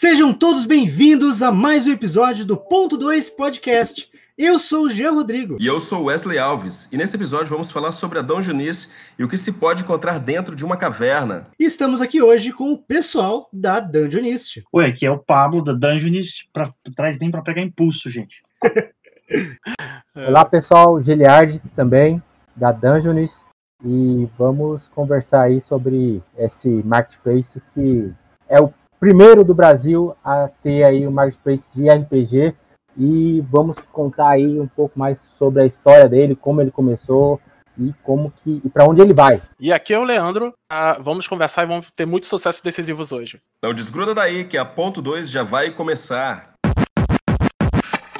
Sejam todos bem-vindos a mais um episódio do Ponto 2 Podcast. Eu sou o Jean Rodrigo. E eu sou Wesley Alves. E nesse episódio vamos falar sobre a Dungeonice e o que se pode encontrar dentro de uma caverna. E estamos aqui hoje com o pessoal da Dungeonist. Oi, aqui é o Pablo da Dungeonist. Pra, traz nem para pegar impulso, gente. Olá, pessoal. Giliard também, da Dungeonist. E vamos conversar aí sobre esse marketplace que é o primeiro do Brasil a ter aí o marketplace de RPG e vamos contar aí um pouco mais sobre a história dele, como ele começou e como que e para onde ele vai. E aqui é o Leandro. Ah, vamos conversar e vamos ter muitos sucessos decisivos hoje. Não desgruda daí que a ponto 2 já vai começar.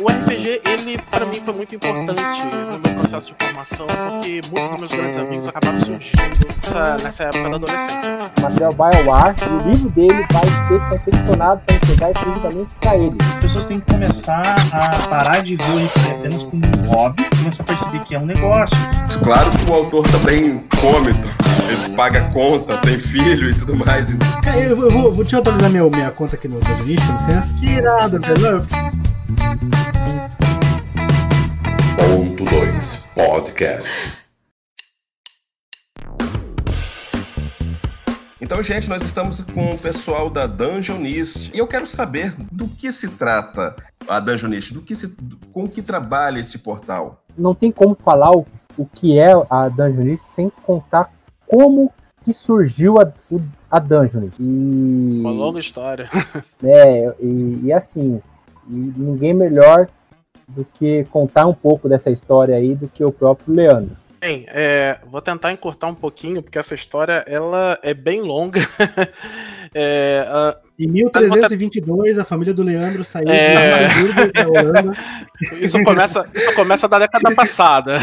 O RPG, ele para mim foi muito importante no meu processo de formação, porque muitos dos meus grandes amigos acabaram surgindo nessa, nessa época da adolescência. O material BioWare, e o livro dele vai ser confeccionado para entregar exclusivamente para ele. As pessoas têm que começar a parar de ver o RPG apenas como um hobby, começar a perceber que é um negócio. Claro que o autor também come, ele paga conta, tem filho e tudo mais. É, eu vou, vou, eu atualizar minha, minha conta aqui no com licença. Que irado, velho. Ponto 2 Podcast. Então, gente, nós estamos com o pessoal da Dungeonist e eu quero saber do que se trata a Dungeonist, do que se, com que trabalha esse portal. Não tem como falar o, o que é a Dungeonist sem contar como que surgiu a, o- a Dungeonist. E, Uma longa história. É, e, e assim, e ninguém melhor do que contar um pouco dessa história aí do que o próprio Leandro. Bem, é, vou tentar encurtar um pouquinho, porque essa história ela é bem longa. É, ah, Em 1322, a família do Leandro saiu É. de Hamburgo da Holanda. isso, começa, isso começa da década passada.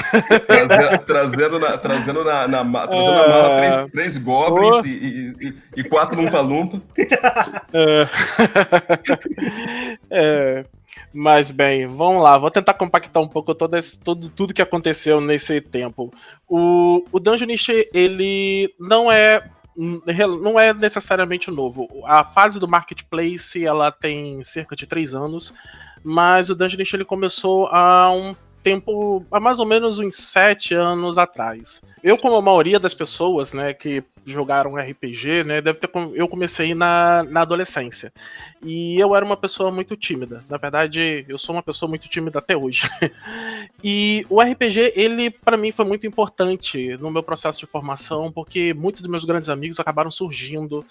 Traze- trazendo na, trazendo na, na, trazendo na mala três, três goblins e, e- e- e quatro lumpa-lumpa. É. Mas bem, vamos lá, vou tentar compactar um pouco todo esse- tudo, tudo que aconteceu nesse tempo. O, o Dungeonist, ele não é não é necessariamente novo. A fase do marketplace ela tem cerca de três anos, mas o Dungeonist ele começou há um tempo, há mais ou menos uns sete anos atrás. Eu, como a maioria das pessoas, né, que jogaram RPG, né, deve ter, eu comecei na, na adolescência. E eu era uma pessoa muito tímida. Na verdade, eu sou uma pessoa muito tímida até hoje. e o RPG, ele para mim foi muito importante no meu processo de formação, porque muitos dos meus grandes amigos acabaram surgindo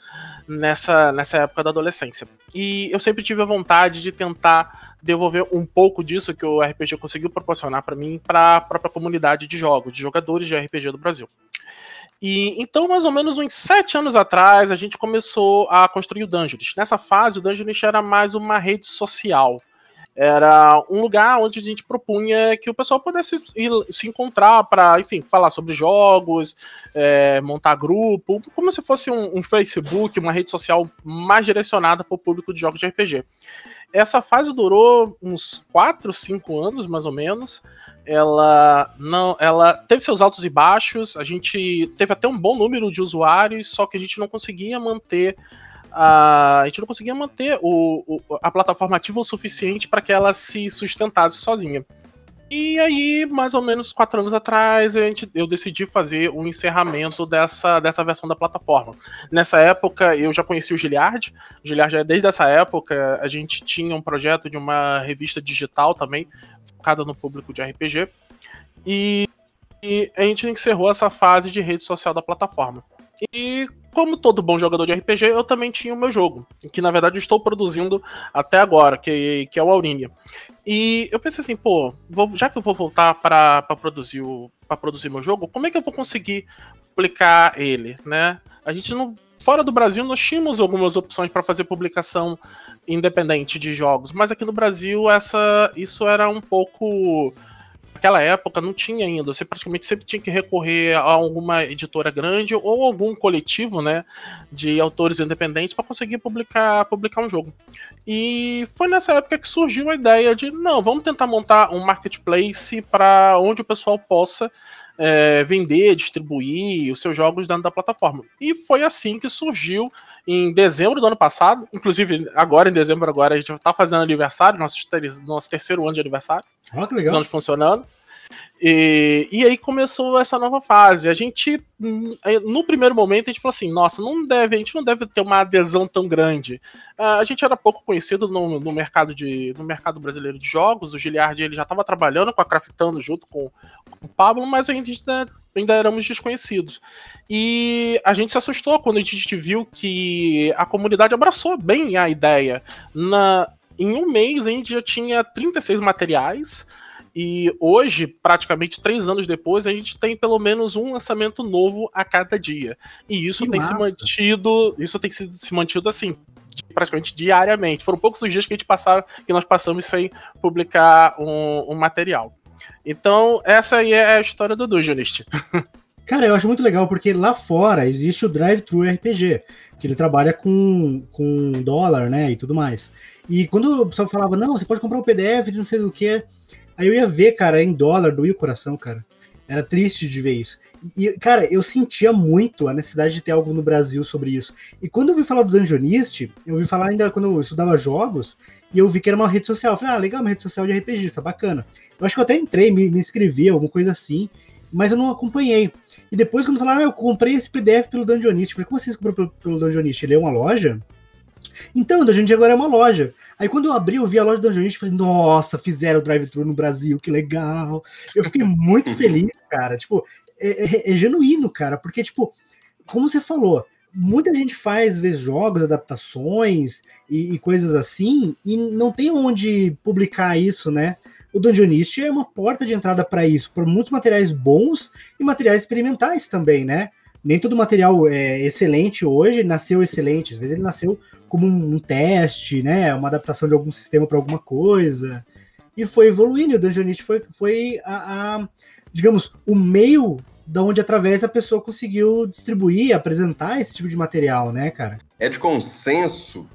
nessa, nessa época da adolescência. E eu sempre tive a vontade de tentar devolver um pouco disso que o RPG conseguiu proporcionar para mim para a própria comunidade de jogos, de jogadores de RPG do Brasil. E então, mais ou menos uns sete anos atrás, a gente começou a construir o Dungeonist. Nessa fase, o Dungeonist era mais uma rede social. Era um lugar onde a gente propunha que o pessoal pudesse ir- se encontrar para, enfim, falar sobre jogos, é, montar grupo, como se fosse um, um Facebook, uma rede social mais direcionada para o público de jogos de RPG. Essa fase durou uns 4, 5 anos, mais ou menos ela não ela teve seus altos e baixos a gente teve até um bom número de usuários só que a gente não conseguia manter a, a gente não conseguia manter o, o- a plataforma ativa o suficiente para que ela se sustentasse sozinha e aí mais ou menos quatro anos atrás gente, eu decidi fazer o encerramento dessa, dessa versão da plataforma nessa época eu já conheci o Giliard o Giliard já desde essa época a gente tinha um projeto de uma revista digital também focada no público de RPG. E, e a gente encerrou essa fase de rede social da plataforma. E como todo bom jogador de RPG, eu também tinha o meu jogo, que na verdade estou produzindo até agora, que, que é o Aurinia. E eu pensei assim, pô, vou- já que eu vou voltar para produzir o para produzir meu jogo, como é que eu vou conseguir publicar ele, né? A gente não fora do Brasil nós tínhamos algumas opções para fazer publicação independente de jogos, mas aqui no Brasil essa isso era um pouco naquela época não tinha ainda, você praticamente sempre tinha que recorrer a alguma editora grande ou algum coletivo, né, de autores independentes para conseguir publicar publicar um jogo. E foi nessa época que surgiu a ideia de não, vamos tentar montar um marketplace para onde o pessoal possa é, vender, distribuir os seus jogos dentro da plataforma. E foi assim que surgiu em dezembro do ano passado, inclusive agora em dezembro agora a gente está fazendo aniversário, nosso, nosso terceiro ano de aniversário. Ah, que legal. Estamos funcionando. E, e aí começou essa nova fase. A gente, no primeiro momento, a gente falou assim: nossa, não deve, a gente não deve ter uma adesão tão grande. Uh, a gente era pouco conhecido no, no, mercado de, no mercado brasileiro de jogos. O Giliard ele já estava trabalhando com a Craftando junto com, com o Pablo, mas a gente ainda, ainda éramos desconhecidos. E a gente se assustou quando a gente viu que a comunidade abraçou bem a ideia. Na, em um mês a gente já tinha 36 materiais. E hoje, praticamente três anos depois, a gente tem pelo menos um lançamento novo a cada dia. E isso que tem massa. se mantido, isso tem se, se mantido assim, praticamente diariamente. Foram poucos os dias que a gente passaram, que nós passamos sem publicar um, um material. Então, essa aí é a história do Dungeonist. Cara, eu acho muito legal porque lá fora existe o Drive-Thru RPG, que ele trabalha com, com dólar, né, e tudo mais. E quando o pessoal falava, não, você pode comprar um PDF de não sei do que, Aí eu ia ver, cara, em dólar, doía o coração, cara. Era triste de ver isso. E, cara, eu sentia muito a necessidade de ter algo no Brasil sobre isso. E quando eu vi falar do Dungeonist, eu vi falar ainda quando eu estudava jogos, e eu vi que era uma rede social. Eu falei, ah, legal, uma rede social de RPGista, bacana. Eu acho que eu até entrei, me, me inscrevi, alguma coisa assim, mas eu não acompanhei. E depois, quando falaram, ah, eu comprei esse PDF pelo Dungeonist, eu falei, como assim você comprou pelo, pelo Dungeonist? Ele é uma loja? Então, o Dungeonist agora é uma loja. Aí quando eu abri, eu vi a loja do Dungeonist e falei, nossa, fizeram o drive-thru no Brasil, que legal. Eu fiquei muito feliz, cara. Tipo, é, é, é, genuíno, cara, porque, tipo, como você falou, muita gente faz, às vezes, jogos, adaptações e, e coisas assim, e não tem onde publicar isso, né? O Dungeonist é uma porta de entrada para isso, para muitos materiais bons e materiais experimentais também, né? Nem todo material é excelente hoje nasceu excelente, às vezes ele nasceu como um, teste, né? Uma adaptação de algum sistema para alguma coisa. E foi evoluindo. O Dungeonist foi, foi a, a, digamos, o meio da onde através a pessoa conseguiu distribuir, apresentar esse tipo de material, né, cara? É de consenso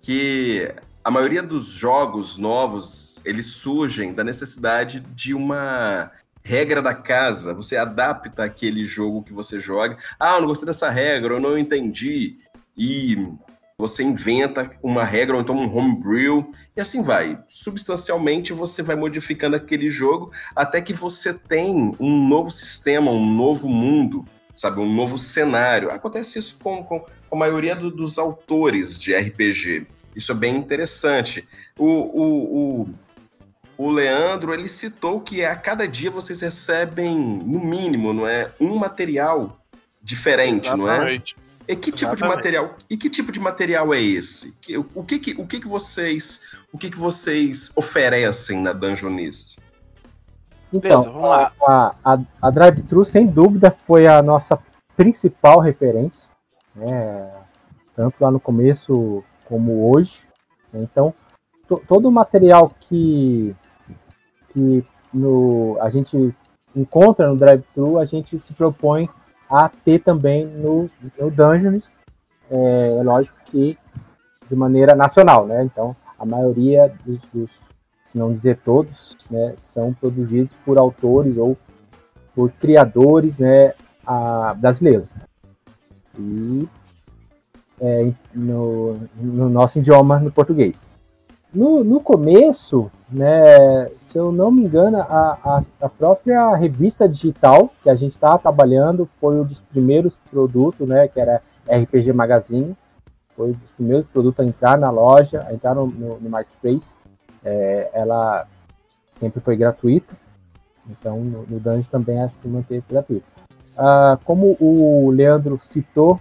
que a maioria dos jogos novos eles surgem da necessidade de uma regra da casa. Você adapta aquele jogo que você joga. Ah, eu não gostei dessa regra, eu não entendi. E você inventa uma regra ou então um homebrew, e assim vai. Substancialmente você vai modificando aquele jogo até que você tem um novo sistema, um novo mundo, sabe? Um novo cenário. Acontece isso com, com a maioria do, dos autores de RPG. Isso é bem interessante. O, o, o, o Leandro, ele citou que a cada dia vocês recebem, no mínimo, não é? Um material diferente, Exatamente. não é? E que tipo de material? E que tipo de material é esse? O que que, o que, que vocês o que, que vocês oferecem na Dungeonist? Então, Beleza, a, a, a, a Drive-Thru, sem dúvida, foi a nossa principal referência, né? tanto lá no começo como hoje. Então, to, todo o material que, que no, a gente encontra no Drive-Thru, a gente se propõe a ter também no, no Dungeons, é, é, lógico que de maneira nacional, né? Então, a maioria dos, dos se não dizer todos, né, são produzidos por autores ou por criadores, né, a, brasileiros. E é, no, no, nosso idioma, no português. No, no começo, né, se eu não me engano, a, a, a própria revista digital que a gente estava trabalhando foi um dos primeiros produtos, né, que era RPG Magazine, foi um dos primeiros produtos a entrar na loja, a entrar no, no, no Marketplace. É, ela sempre foi gratuita, então no, no Dungeon também é se manter gratuito. Ah, como o Leandro citou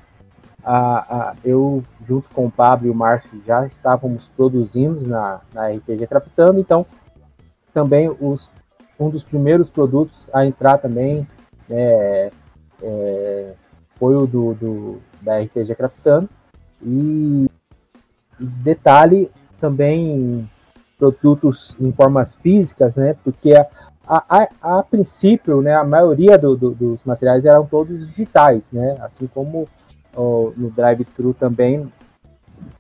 a, a, eu, junto com o Pablo e o Márcio, já estávamos produzindo na, na RPG Craftando, então também os, um dos primeiros produtos a entrar também é, é, foi o do, do, da RPG Craftando. E detalhe também produtos em formas físicas, né? Porque a, a, a, a princípio, né, a maioria do, do, dos materiais eram todos digitais, né? Assim como no drive-thru também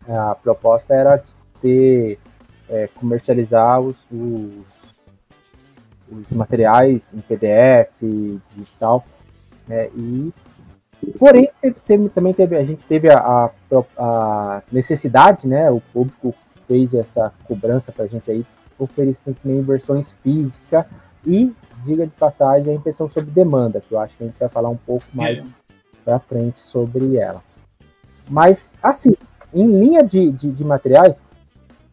a proposta era ter é, comercializar os, os, os materiais em PDF, digital, né? E porém teve, teve, também teve a gente teve a, a, a, necessidade, né? O público fez essa cobrança para a gente aí oferecer também versões físicas e diga de passagem a impressão sob demanda, que eu acho que a gente vai falar um pouco mais é. Para frente sobre ela. Mas assim, em linha de, de, de materiais,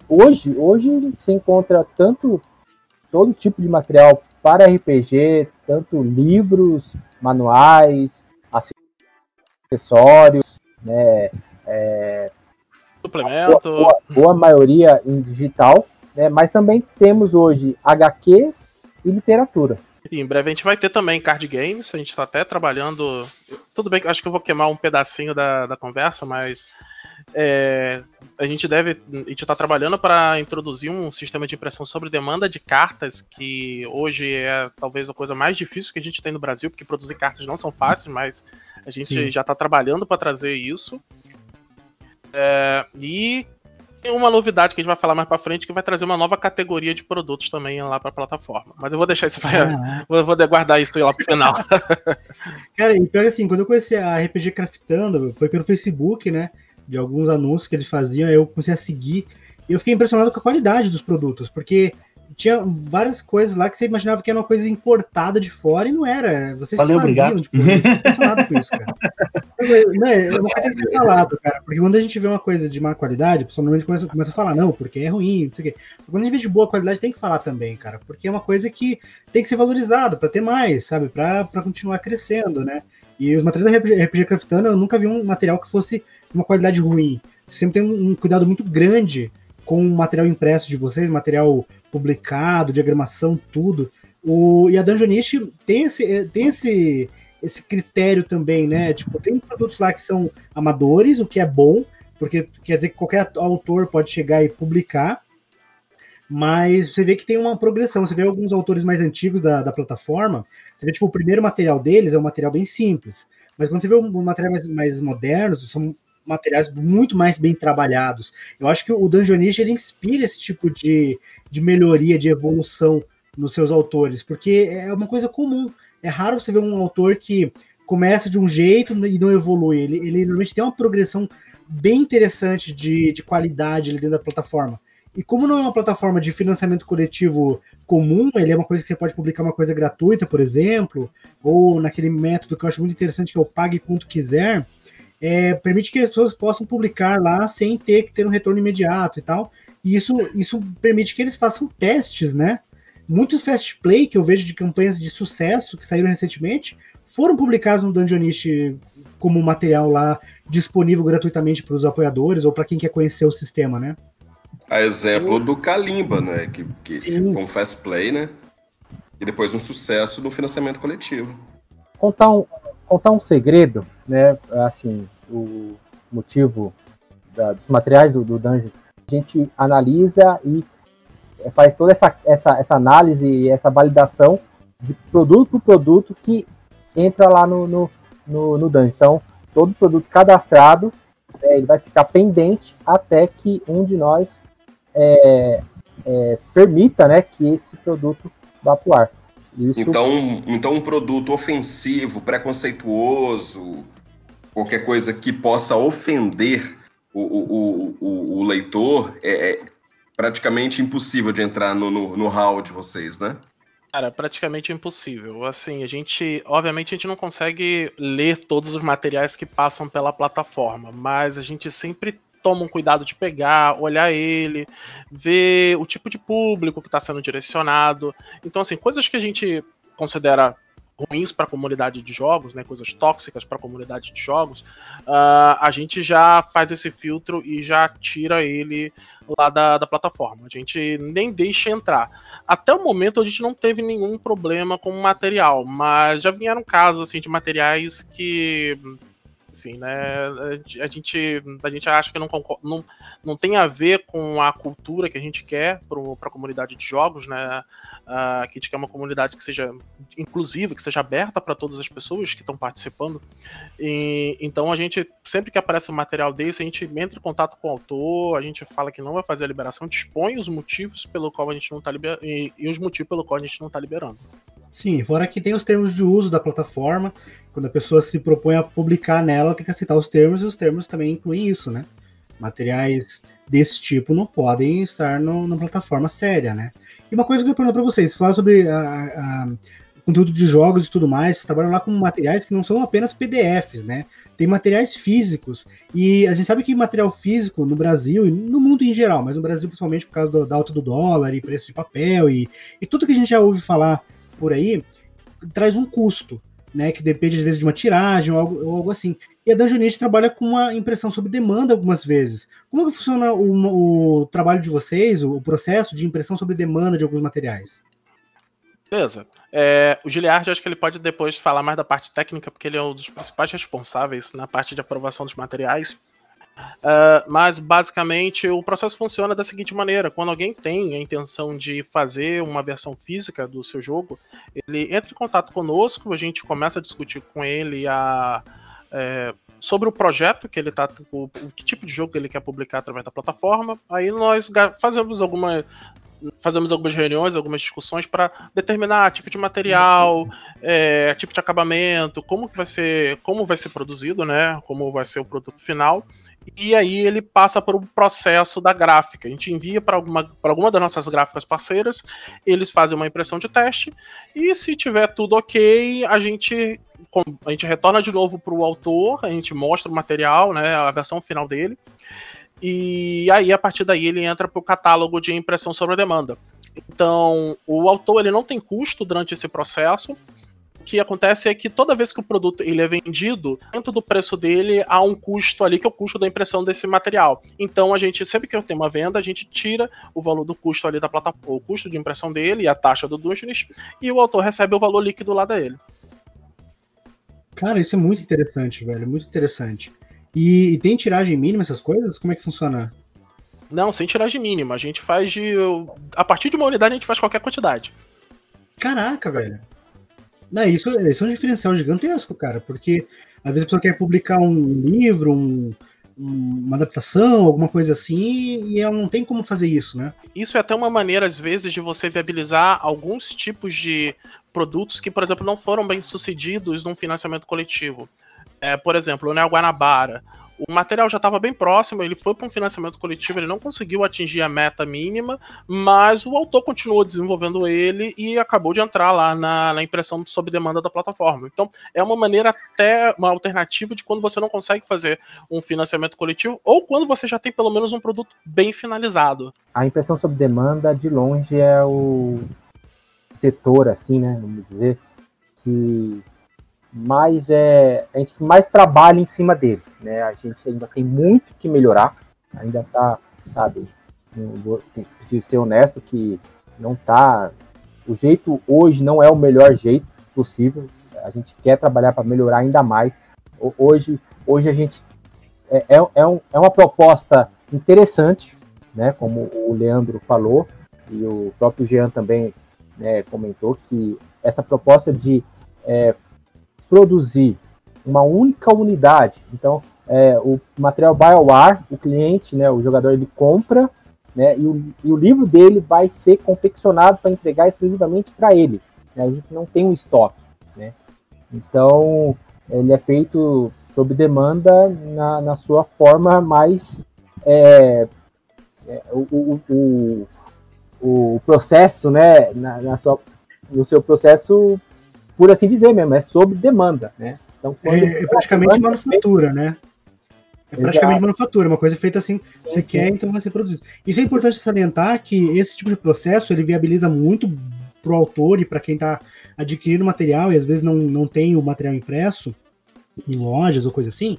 hoje hoje se encontra tanto todo tipo de material para RPG, tanto livros, manuais, acessórios, né, é, suplemento, boa, boa, boa, maioria em digital, né, mas também temos hoje HQs e literatura. E em breve a gente vai ter também card games, a gente está até trabalhando. Tudo bem que acho que eu vou queimar um pedacinho da, da conversa, mas é, a gente deve. A gente está trabalhando para introduzir um sistema de impressão sobre demanda de cartas, que hoje é talvez a coisa mais difícil que a gente tem no Brasil, porque produzir cartas não são fáceis, mas a gente Sim. já está trabalhando para trazer isso. É, e uma novidade que a gente vai falar mais para frente que vai trazer uma nova categoria de produtos também lá para a plataforma. Mas eu vou deixar isso para vou, vou guardar isso lá pro final. Cara, e pior assim, quando eu conheci a RPG Craftando, foi pelo Facebook, né? de alguns anúncios que eles faziam, eu comecei a seguir e eu fiquei impressionado com a qualidade dos produtos, porque tinha várias coisas lá que você imaginava que era uma coisa importada de fora e não era. Vocês Valeu, faziam, obrigado. Tipo, eu com isso, cara. Não, é, uma coisa que ser falado, cara, porque quando a gente vê uma coisa de má qualidade, o pessoal normalmente começa, começa a falar, não, porque é ruim, não sei o quê. Quando a gente vê de boa qualidade, tem que falar também, cara, porque é uma coisa que tem que ser valorizado para ter mais, sabe, para continuar crescendo, né? E os materiais da RPG, Craftando, eu nunca vi um material que fosse uma qualidade ruim. Você sempre tem um cuidado muito grande com material impresso de vocês, material publicado, diagramação, tudo. O, e a Dungeonish tem esse, eh, tem esse, esse critério também, né? Tipo, tem produtos lá que são amadores, o que é bom, porque quer dizer que qualquer autor pode chegar e publicar, mas você vê que tem uma progressão. Você vê alguns autores mais antigos da, da plataforma, você vê, tipo, o primeiro material deles é um material bem simples, mas quando você vê um, material mais, mais modernos, são materiais muito mais bem trabalhados. Eu acho que o Dungeonist ele inspira esse tipo de, de melhoria, de evolução nos seus autores, porque é uma coisa comum. É raro você ver um autor que começa de um jeito e não evolui. Ele, ele normalmente tem uma progressão bem interessante de, de qualidade dentro da plataforma. E como não é uma plataforma de financiamento coletivo comum, ele é uma coisa que você pode publicar uma coisa gratuita, por exemplo, ou naquele método que eu acho muito interessante, que é o pague quanto quiser, é, permite que as pessoas possam publicar lá sem ter que ter um retorno imediato e tal. E isso, isso permite que eles façam testes, né? Muitos fast play que eu vejo de campanhas de sucesso que saíram recentemente foram publicados no Dungeonist como material lá disponível gratuitamente para os apoiadores ou para quem quer conhecer o sistema, né? A exemplo do Kalimba, né? Que, que foi um fast play, né? E depois um sucesso no financiamento coletivo. Contar um, contar um segredo, né? Assim, o motivo da, dos materiais do, do Dungeon, a gente analisa e faz toda essa, essa, essa análise e essa validação de produto por produto que entra lá no, no, no, no Dungeon. Então, todo produto cadastrado, é, ele vai ficar pendente até que um de nós é, é, permita né, que esse produto vá para o ar. Isso... Então, então, um produto ofensivo, preconceituoso, qualquer coisa que possa ofender o, o, o, o leitor, é, é, praticamente impossível de entrar no, no, no hall de vocês, né? Cara, praticamente impossível. Assim, a gente, obviamente, a gente não consegue ler todos os materiais que passam pela plataforma, mas a gente sempre toma um cuidado de pegar, olhar ele, ver o tipo de público que está sendo direcionado. Então, assim, coisas que a gente considera ruins para a comunidade de jogos, né, coisas tóxicas para a comunidade de jogos, uh, a gente já faz esse filtro e já tira ele lá da, da plataforma. A gente nem deixa entrar. Até o momento a gente não teve nenhum problema com o material, mas já vieram casos assim de materiais que enfim, né? A gente, a gente acha que não, não, não tem a ver com a cultura que a gente quer para a comunidade de jogos, né? Uh, que a gente quer uma comunidade que seja inclusiva, que seja aberta para todas as pessoas que estão participando. E, então a gente, sempre que aparece um material desse, a gente entra em contato com o autor, a gente fala que não vai fazer a liberação, dispõe os motivos pelo qual a gente não está liberando e, e os motivos pelo qual a gente não está liberando. Sim, fora que tem os termos de uso da plataforma. Quando a pessoa se propõe a publicar nela, tem que aceitar os termos, e os termos também incluem isso, né? Materiais desse tipo não podem estar no, na plataforma séria, né? E uma coisa que eu pergunto para vocês, falar sobre a, a, conteúdo de jogos e tudo mais, vocês trabalham lá com materiais que não são apenas PDFs, né? Tem materiais físicos. E a gente sabe que material físico no Brasil e no mundo em geral, mas no Brasil principalmente por causa do, da alta do dólar e preço de papel e, e tudo que a gente já ouve falar por aí, traz um custo, né? Que depende, às vezes, de uma tiragem ou algo, ou algo assim. E a Dungeonist trabalha com uma impressão sob demanda algumas vezes. Como é que funciona o, o trabalho de vocês, o, o, processo de impressão sob demanda de alguns materiais? Beleza. É, o Giliard, acho que ele pode depois falar mais da parte técnica, porque ele é um dos principais responsáveis na parte de aprovação dos materiais. Uh, mas basicamente o processo funciona da seguinte maneira: quando alguém tem a intenção de fazer uma versão física do seu jogo, ele entra em contato conosco, a gente começa a discutir com ele a, é, sobre o projeto que ele está, o, o, que tipo de jogo ele quer publicar através da plataforma. Aí nós fazemos alguma fazemos algumas reuniões, algumas discussões para determinar tipo de material, é, tipo de acabamento, como que vai ser, como vai ser produzido, né? Como vai ser o produto final e aí ele passa por um processo da gráfica. A gente envia para alguma, alguma das nossas gráficas parceiras, eles fazem uma impressão de teste, e se tiver tudo ok, a gente, a gente retorna de novo para o autor, a gente mostra o material, né, a versão final dele, e aí a partir daí ele entra para o catálogo de impressão sobre demanda. Então, o autor ele não tem custo durante esse processo, que acontece é que toda vez que o produto ele é vendido, dentro do preço dele há um custo ali que é o custo da impressão desse material. Então a gente, sempre que tem uma venda, a gente tira o valor do custo ali da plataforma, o custo de impressão dele e a taxa do Dungeons, e o autor recebe o valor líquido lá dele. Cara, isso é muito interessante, velho, muito interessante. E, e tem tiragem mínima essas coisas? Como é que funciona? Não, sem tiragem mínima. A gente faz de. A partir de uma unidade a gente faz qualquer quantidade. Caraca, velho. Não, isso, isso é um diferencial gigantesco, cara, porque às vezes a pessoa quer publicar um livro, um, uma adaptação, alguma coisa assim, e ela não tem como fazer isso, né? Isso é até uma maneira, às vezes, de você viabilizar alguns tipos de produtos que, por exemplo, não foram bem sucedidos num financiamento coletivo. É, por exemplo, o Neo Guanabara o material já estava bem próximo, ele foi para um financiamento coletivo, ele não conseguiu atingir a meta mínima, mas o autor continuou desenvolvendo ele e acabou de entrar lá na, na impressão sob demanda da plataforma. Então, é uma maneira até uma alternativa de quando você não consegue fazer um financiamento coletivo ou quando você já tem pelo menos um produto bem finalizado. A impressão sob demanda, de longe, é o setor, assim, né, vamos dizer, que mais é a gente mais trabalha em cima dele, né? A gente ainda tem muito que melhorar, ainda tá, sabe? preciso ser honesto que não tá o jeito hoje não é o melhor jeito possível. A gente quer trabalhar para melhorar ainda mais. Hoje, hoje a gente é, é, é, um, é uma proposta interessante, né? Como o Leandro falou e o próprio Jean também né, comentou que essa proposta de é, produzir uma única unidade. Então, é, o material BioWare, o cliente, né, o jogador, ele compra, né, e o, e o livro dele vai ser confeccionado para entregar exclusivamente para ele. Né, a gente não tem um estoque. Né? Então, ele é feito sob demanda na, na sua forma mais. É, é, o, o, o, o, processo, né, na, na sua, no seu processo por assim dizer mesmo, é sob demanda, né? Então, é, é praticamente manufatura, né? É praticamente Exato. manufatura, uma coisa feita assim, sim, você sim, quer, sim. então vai ser produzido. Isso é importante salientar que esse tipo de processo ele viabiliza muito para o autor e para quem está adquirindo material e às vezes não, não tem o material impresso em lojas ou coisa assim,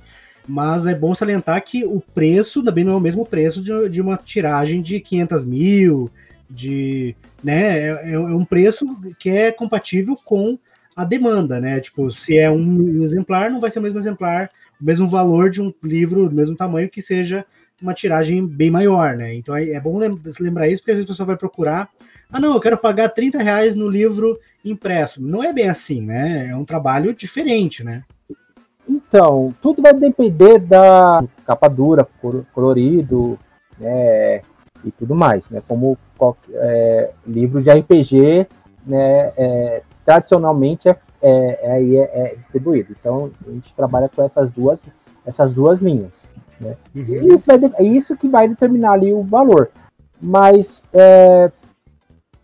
mas é bom salientar que o preço também não é o mesmo preço de, de uma tiragem de 500 mil, de, né, é, é um preço que é compatível com a demanda, né? Tipo, se é um exemplar, não vai ser o mesmo exemplar o mesmo valor de um livro do mesmo tamanho que seja uma tiragem bem maior, né? Então é, bom lembrar isso, porque às vezes a pessoa vai procurar. Ah, não, eu quero pagar 30 reais no livro impresso. Não é bem assim, né? É um trabalho diferente, né? Então, tudo vai depender da capa dura, colorido, né, e tudo mais, né? Como qualquer, é, livros de RPG, né, é, tradicionalmente é, é, é, é, distribuído. Então, a gente trabalha com essas duas, essas duas linhas. Né? Uhum. Isso vai, é isso que vai determinar ali o valor. Mas, é,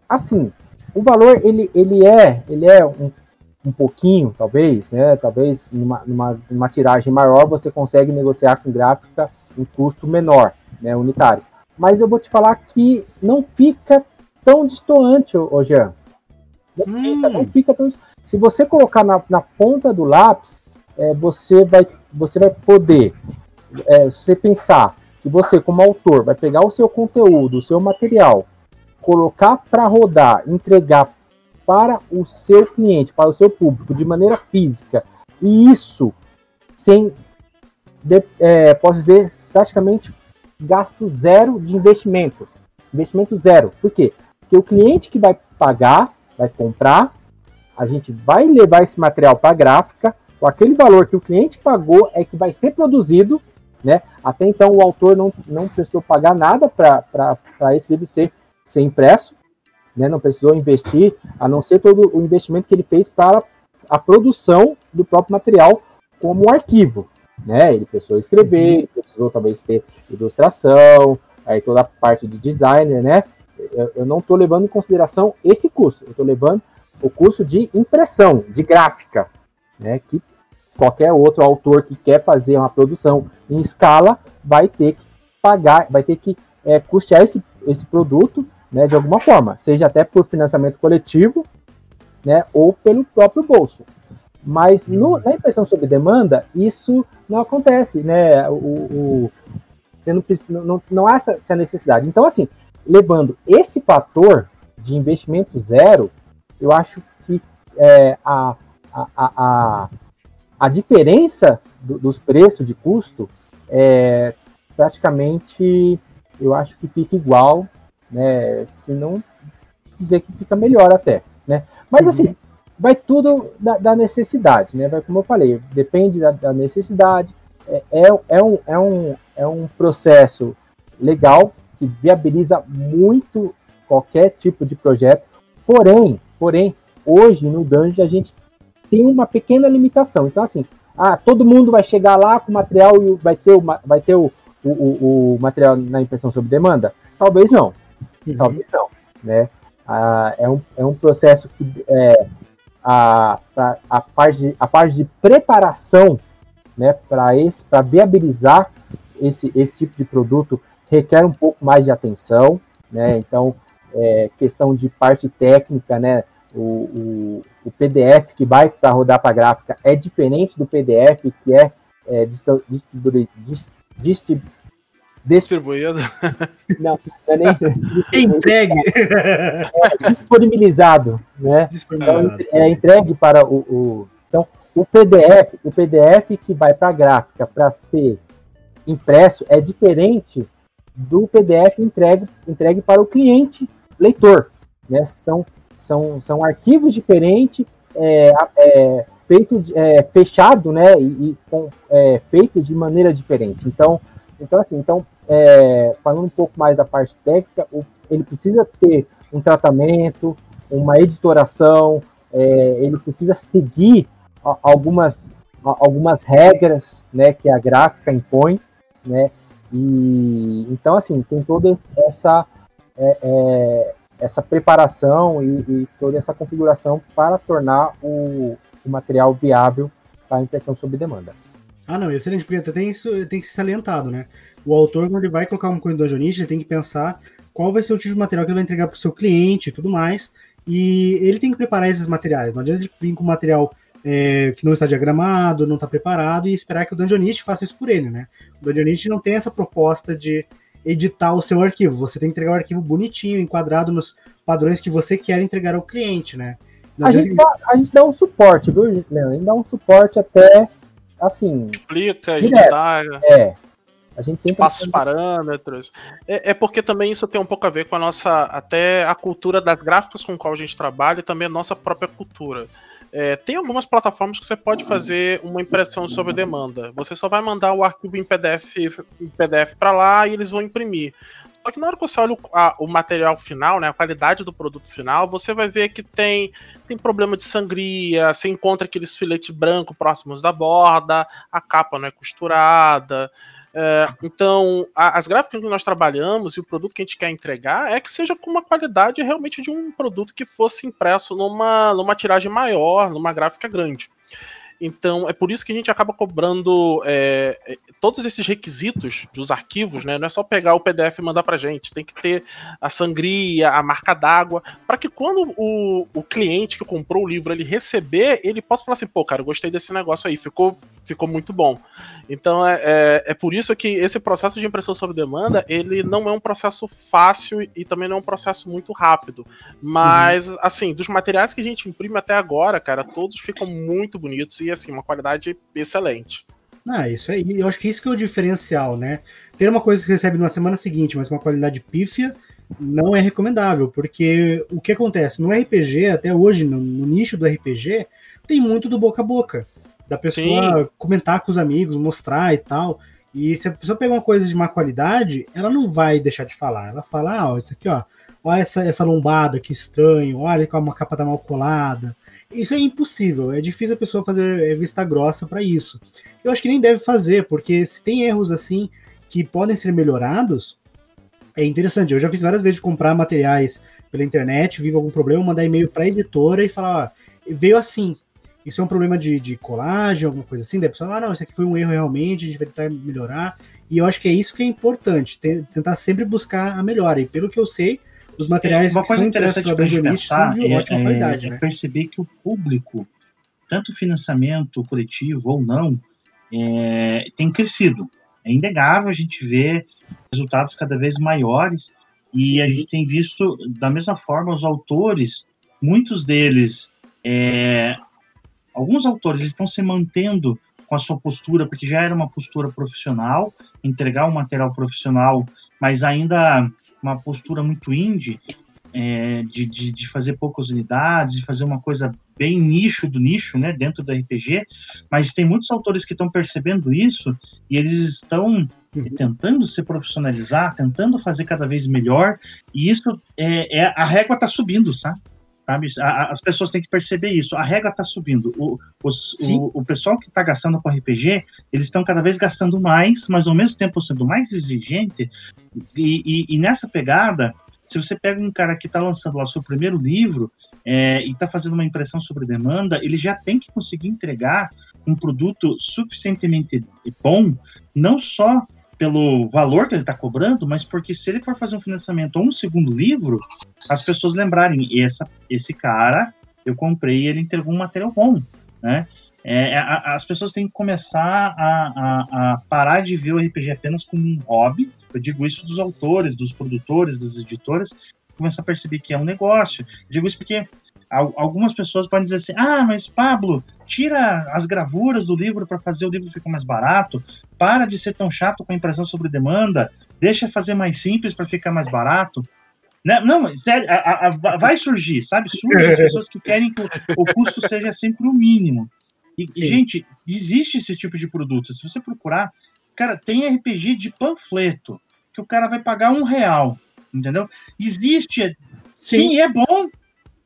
assim, o valor ele, ele é, ele é um um pouquinho, talvez, né? Talvez numa, numa, numa tiragem maior você consegue negociar com gráfica um custo menor, né? Unitário. Mas eu vou te falar que não fica tão distoante, ô Jean. Não, hum. fica, não fica tão Se você colocar na, na ponta do lápis, é, você, vai, você vai poder, é, se você pensar que você, como autor, vai pegar o seu conteúdo, o seu material, colocar para rodar, entregar para o seu cliente, para o seu público, de maneira física. E isso sem, de, é, posso dizer, praticamente gasto zero de investimento. Investimento zero. Por quê? Porque o cliente que vai pagar, vai comprar, a gente vai levar esse material para a gráfica, com aquele valor que o cliente pagou é que vai ser produzido, né? Até então o autor não, não precisou pagar nada para esse livro ser, ser impresso, né, não precisou investir, a não ser todo o investimento que ele fez para a produção do próprio material como arquivo. Né? Ele precisou escrever, ele precisou talvez ter ilustração, aí toda a parte de designer, né? Eu, não estou levando em consideração esse custo, eu estou levando o custo de impressão, de gráfica, né? Que qualquer outro autor que quer fazer uma produção em escala vai ter que pagar, vai ter que é, custear esse, esse produto né, de alguma forma, seja até por financiamento coletivo, né, ou pelo próprio bolso. Mas no, uhum. na impressão sob demanda, isso não acontece, né? O, o você não, não, não há essa, essa necessidade. Então, assim, levando esse fator de investimento zero, eu acho que é, a, a, a, a diferença do, dos preços de custo é praticamente, eu acho que fica igual né? Se não dizer que fica melhor até, né? Mas assim, uhum. vai tudo da, da, necessidade, né? Vai, como eu falei, depende da, da necessidade. É, é, é, um, é, um, é um processo legal que viabiliza muito qualquer tipo de projeto. Porém, porém, hoje no Dungeon a gente tem uma pequena limitação. Então, assim, ah, todo mundo vai chegar lá com o material e vai ter o, vai ter o, o, o, o material na impressão sob demanda? Talvez não. Uhum. Talvez não, né? Ah, é, um, é um processo que é, a, a, a, parte de, a parte de preparação né, para viabilizar esse, esse tipo de produto requer um pouco mais de atenção, né? Então, é, questão de parte técnica, né? O, o, o PDF que vai para rodar para gráfica é diferente do PDF que é, é distribuído, distribuído Distribuído. Não, não é nem. entregue. É disponibilizado, né? Disponibilizado. Então, é entregue para o, o, Então, o PDF, o PDF que vai para a gráfica para ser impresso é diferente do PDF entregue, entregue para o cliente leitor. Né? São, são, são arquivos diferentes, é, é, feito, é, fechado, né? E, e é, feito de maneira diferente. Então, então, assim, então, é, falando um pouco mais da parte técnica, o, ele precisa ter um tratamento, uma editoração, é, ele precisa seguir algumas, algumas regras né, que a gráfica impõe, né? E então assim tem toda essa é, é, essa preparação e, e, toda essa configuração para tornar o, o material viável para a impressão sob demanda. Ah, não, excelente, porque até tem isso tem que ser salientado, né? O autor, quando ele vai colocar uma coisa no Dungeonist, ele tem que pensar qual vai ser o tipo de material que ele vai entregar para o seu cliente e tudo mais. E ele tem que preparar esses materiais. Não adianta ele vir com material é, que não está diagramado, não está preparado e esperar que o Dungeonist faça isso por ele, né? O Dungeonist não tem essa proposta de editar o seu arquivo. Você tem que entregar o arquivo bonitinho, enquadrado nos padrões que você quer entregar ao cliente, né? A gente, dá, a gente, dá, um suporte, viu, Leandro? A gente dá um suporte até assim. Explica, editar, É. A gente tenta. passa os parâmetros. É, é porque também isso tem um pouco a ver com a nossa, até a cultura das gráficas com qual a gente trabalha e também a nossa própria cultura. É, tem algumas plataformas que você pode fazer uma impressão sob demanda. Você só vai mandar o arquivo em PDF, em PDF para lá e eles vão imprimir. Só que na hora que você olha o, a- o material final, né, a qualidade do produto final, você vai ver que tem, tem problema de sangria, você encontra aqueles filetes brancos próximos da borda, a capa não é costurada. É, então, a- as gráficas que nós trabalhamos e o produto que a gente quer entregar é que seja com uma qualidade realmente de um produto que fosse impresso numa, numa tiragem maior, numa gráfica grande. Então, é por isso que a gente acaba cobrando é, é, todos esses requisitos dos arquivos, né? Não é só pegar o PDF e mandar pra gente, tem que ter a sangria, a marca d'água, para que quando o, o cliente que comprou o livro ele receber, ele possa falar assim, pô, cara, eu gostei desse negócio aí, ficou, ficou muito bom. Então, é, é, é por isso que esse processo de impressão sob demanda, ele não é um processo fácil e também não é um processo muito rápido. Mas, assim, dos materiais que a gente imprime até agora, cara, todos ficam muito bonitos e, assim, uma qualidade excelente. Ah, isso aí. Eu acho que isso que é o diferencial, né? Ter uma coisa que você recebe na semana seguinte, mas com uma qualidade pífia, não é recomendável, porque o que acontece? No RPG, até hoje, no, no nicho do RPG, tem muito do boca a boca. Da pessoa comentar com os amigos, mostrar e tal. E se a pessoa pega uma coisa de má qualidade, ela não vai deixar de falar. Ela fala, ah, ó, isso aqui, ó. Olha essa, essa lombada, que estranho. Olha como a capa tá mal colada. Isso é impossível. É difícil a pessoa fazer vista grossa para isso. Eu acho que nem deve fazer, porque se tem erros assim que podem ser melhorados, é interessante. Eu já fiz várias vezes de comprar materiais pela internet, vi algum problema, mandar e-mail para a editora e falar, ó, veio assim. Isso é um problema de, de colagem, alguma coisa assim. Daí a pessoa, ah, não, isso aqui foi um erro realmente, a gente vai tentar melhorar. E eu acho que é isso que é importante, te- tentar sempre buscar a melhora. E pelo que eu sei, os materiais Uma que coisa interessante para a gente pensar são de é, ótima é- qualidade, é né? perceber que o público, tanto financiamento coletivo ou não, é, tem crescido. É inegável a gente ver resultados cada vez maiores e a gente tem visto, da mesma forma, os autores, muitos deles, é, alguns autores estão se mantendo com a sua postura, porque já era uma postura profissional, entregar um material profissional, mas ainda uma postura muito indie, é, de, de, de fazer poucas unidades, de fazer uma coisa bem nicho do nicho, né, dentro do RPG, mas tem muitos autores que estão percebendo isso e eles estão tentando se profissionalizar, tentando fazer cada vez melhor, e isso é, é a régua está subindo, sabe? Sabe? A- as pessoas têm que perceber isso. A régua está subindo. O, os- o, o pessoal que está gastando com RPG, eles estão cada vez gastando mais, mas ao mesmo tempo sendo mais exigente. E, e- e nessa pegada, se você pega um cara que está lançando lá o seu primeiro livro é, e está fazendo uma impressão sobre demanda, ele já tem que conseguir entregar um produto suficientemente bom, não só pelo valor que ele está cobrando, mas porque se ele for fazer um financiamento ou um segundo livro, as pessoas lembrarem, essa, esse cara, eu comprei ele entregou um material bom, né? É, a- as pessoas têm que começar a, a- a parar de ver o RPG apenas como um hobby. Eu digo isso dos autores, dos produtores, das editoras, começar a perceber que é um negócio. Eu digo isso porque algumas pessoas podem dizer assim: ah, mas Pablo, tira as gravuras do livro para fazer o livro ficar mais barato, para de ser tão chato com a impressão sobre demanda, deixa fazer mais simples para ficar mais barato. Né? Não, sério, a- a- a- vai surgir, sabe? Surge as pessoas que querem que o, o custo seja sempre o mínimo. E, Sim. gente, existe esse tipo de produto. Se você procurar, cara, tem RPG de panfleto, que o cara vai pagar um real, entendeu? Existe, sim, é bom.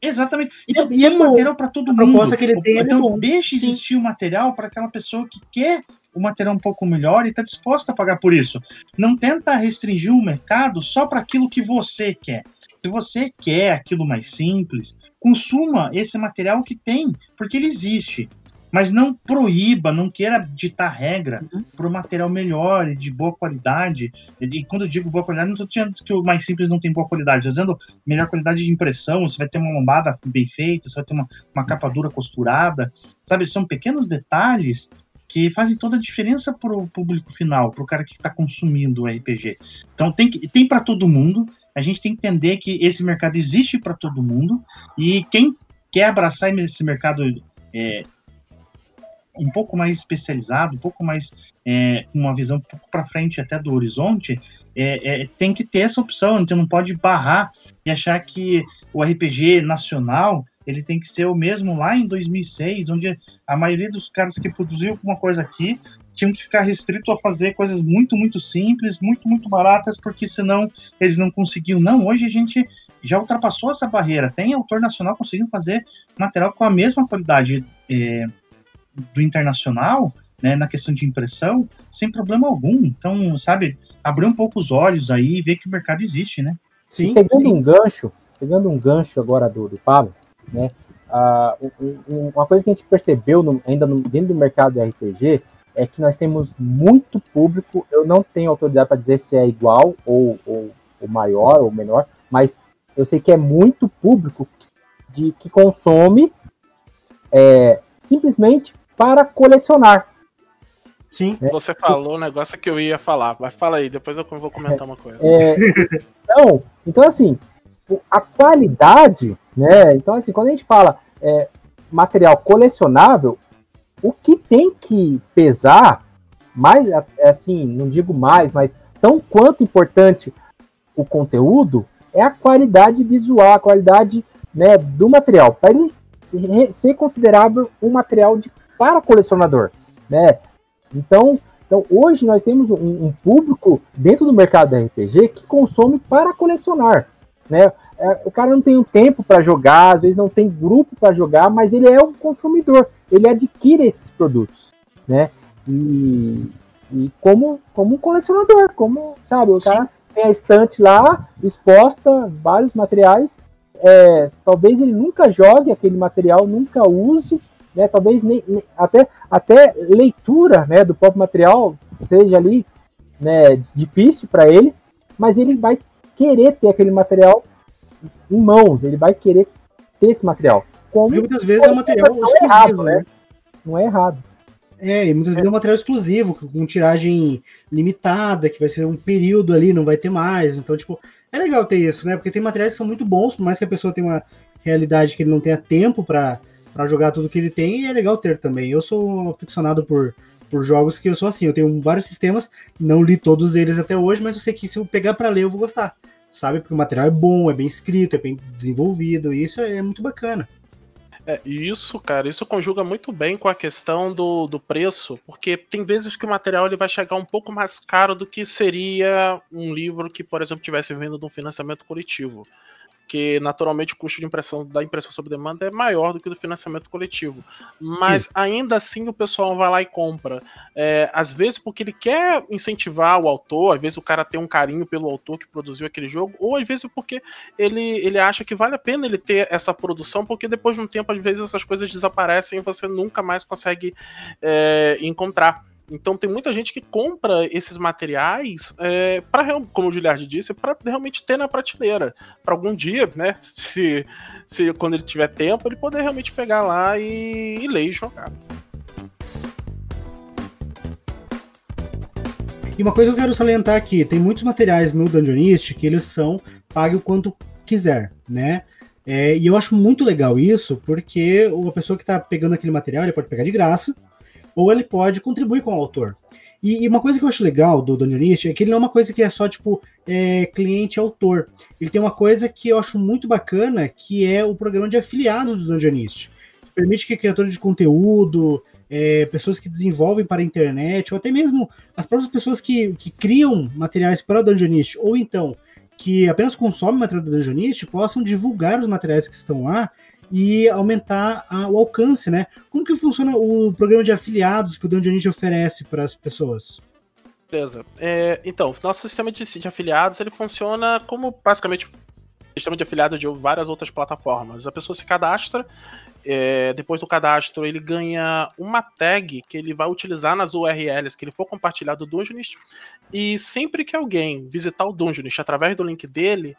Exatamente. E, Tem, e é tem bom. material para todo A mundo. proposta que ele tem, ele é então, bom. deixe Sim. existir o material para aquela pessoa que quer o material um pouco melhor e está disposta a pagar por isso. Não tenta restringir o mercado só para aquilo que você quer. Se você quer aquilo mais simples, consuma esse material que tem, porque ele existe. Mas não proíba, não queira ditar regra Uhum. para o material melhor e de boa qualidade. E quando eu digo boa qualidade, não estou dizendo que o mais simples não tem boa qualidade, estou dizendo melhor qualidade de impressão, você vai ter uma lombada bem feita, você vai ter uma, uma capa dura costurada, sabe? São pequenos detalhes que fazem toda a diferença para o público final, para o cara que está consumindo o RPG. Então tem, que- tem para todo mundo, a gente tem que entender que esse mercado existe para todo mundo, e quem quer abraçar esse mercado é, um pouco mais especializado, um pouco mais é, uma visão um pouco para frente até do horizonte, é, é, tem que ter essa opção, então não pode barrar e achar que o RPG nacional ele tem que ser o mesmo lá em 2006, onde a maioria dos caras que produziu alguma coisa aqui tinham que ficar restrito a fazer coisas muito, muito simples, muito, muito baratas, porque senão eles não conseguiam. Não, hoje a gente já ultrapassou essa barreira. Tem autor nacional conseguindo fazer material com a mesma qualidade é, do internacional, né, na questão de impressão, sem problema algum. Então, sabe, abrir um pouco os olhos aí e ver que o mercado existe, né? Sim. pegando sim. um gancho, pegando um gancho agora do, do Pablo, né? Uh, um, um, uma coisa que a gente percebeu no, ainda no, dentro do mercado de RPG é que nós temos muito público. Eu não tenho autoridade para dizer se é igual ou, ou, ou, maior ou menor, mas eu sei que é muito público de que consome é, simplesmente para colecionar. Sim. É. Você falou um negócio que eu ia falar, mas fala aí, depois eu vou comentar uma coisa. É, então, então, assim, a qualidade, né? Então, assim, quando a gente fala é, material colecionável, o que tem que pesar, mais, assim, não digo mais, mas tão quanto importante o conteúdo, é a qualidade visual, a qualidade né, do material, para ele ser considerável um material de, para colecionador, né? Então, então hoje nós temos um, um público dentro do mercado da RPG que consome para colecionar, né? É, o cara não tem um tempo para jogar, às vezes não tem grupo para jogar, mas ele é um consumidor, ele adquire esses produtos, né? E, e como, como um colecionador, como, sabe, o cara tem a estante lá, exposta, vários materiais, é, talvez ele nunca jogue aquele material, nunca use, né? Talvez nem, nem, até, até leitura né, do próprio material seja ali né, difícil para ele, mas ele vai querer ter aquele material em mãos, ele vai querer ter esse material. Como, Porque muitas vezes é um material não é errado, né? né? Não é errado. É, e muitas vezes é um material exclusivo, com tiragem limitada, que vai ser um período ali, não vai ter mais. Então, tipo, é legal ter isso, né? Porque tem materiais que são muito bons, por mais que a pessoa tenha uma realidade que ele não tenha tempo para jogar tudo que ele tem, e é legal ter também. Eu sou aficionado por, por jogos que eu sou assim, eu tenho vários sistemas, não li todos eles até hoje, mas eu sei que se eu pegar para ler eu vou gostar sabe? Porque o material é bom, é bem escrito, é bem desenvolvido, e isso é muito bacana. É, isso, cara, isso conjuga muito bem com a questão do, do preço, porque tem vezes que o material ele vai chegar um pouco mais caro do que seria um livro que, por exemplo, tivesse vindo de um financiamento coletivo porque naturalmente o custo de impressão da impressão sob demanda é maior do que do financiamento coletivo. Mas Sim. ainda assim o pessoal vai lá e compra. É, às vezes porque ele quer incentivar o autor, às vezes o cara tem um carinho pelo autor que produziu aquele jogo, ou às vezes porque ele, ele acha que vale a pena ele ter essa produção, porque depois de um tempo, às vezes, essas coisas desaparecem e você nunca mais consegue é, encontrar. Então tem muita gente que compra esses materiais é, para, como o Giliard disse, para realmente ter na prateleira. Para algum dia, né? Se, se quando ele tiver tempo, ele poder realmente pegar lá e, e ler e jogar. E uma coisa que eu quero salientar aqui, tem muitos materiais no Dungeonist que eles são pague o quanto quiser, né? É, e eu acho muito legal isso, porque a pessoa que está pegando aquele material, ele pode pegar de graça, ou ele pode contribuir com o autor. E, e uma coisa que eu acho legal do Dungeonist é que ele não é uma coisa que é só, tipo, é, cliente-autor. Ele tem uma coisa que eu acho muito bacana, que é o programa de afiliados do Dungeonist. Permite que criadores de conteúdo, é, pessoas que desenvolvem para a internet, ou até mesmo as próprias pessoas que, que criam materiais para o Dungeonist, ou então que apenas consomem material do Dungeonist, possam divulgar os materiais que estão lá e aumentar a, o alcance, né? Como que funciona o programa de afiliados que o Dungeonist oferece para as pessoas? Beleza. É, então, nosso sistema de, de afiliados ele funciona como basicamente sistema de afiliado de várias outras plataformas. A pessoa se cadastra, é, depois do cadastro ele ganha uma tag que ele vai utilizar nas URLs que ele for compartilhar do Dungeonist, e sempre que alguém visitar o Dungeonist através do link dele,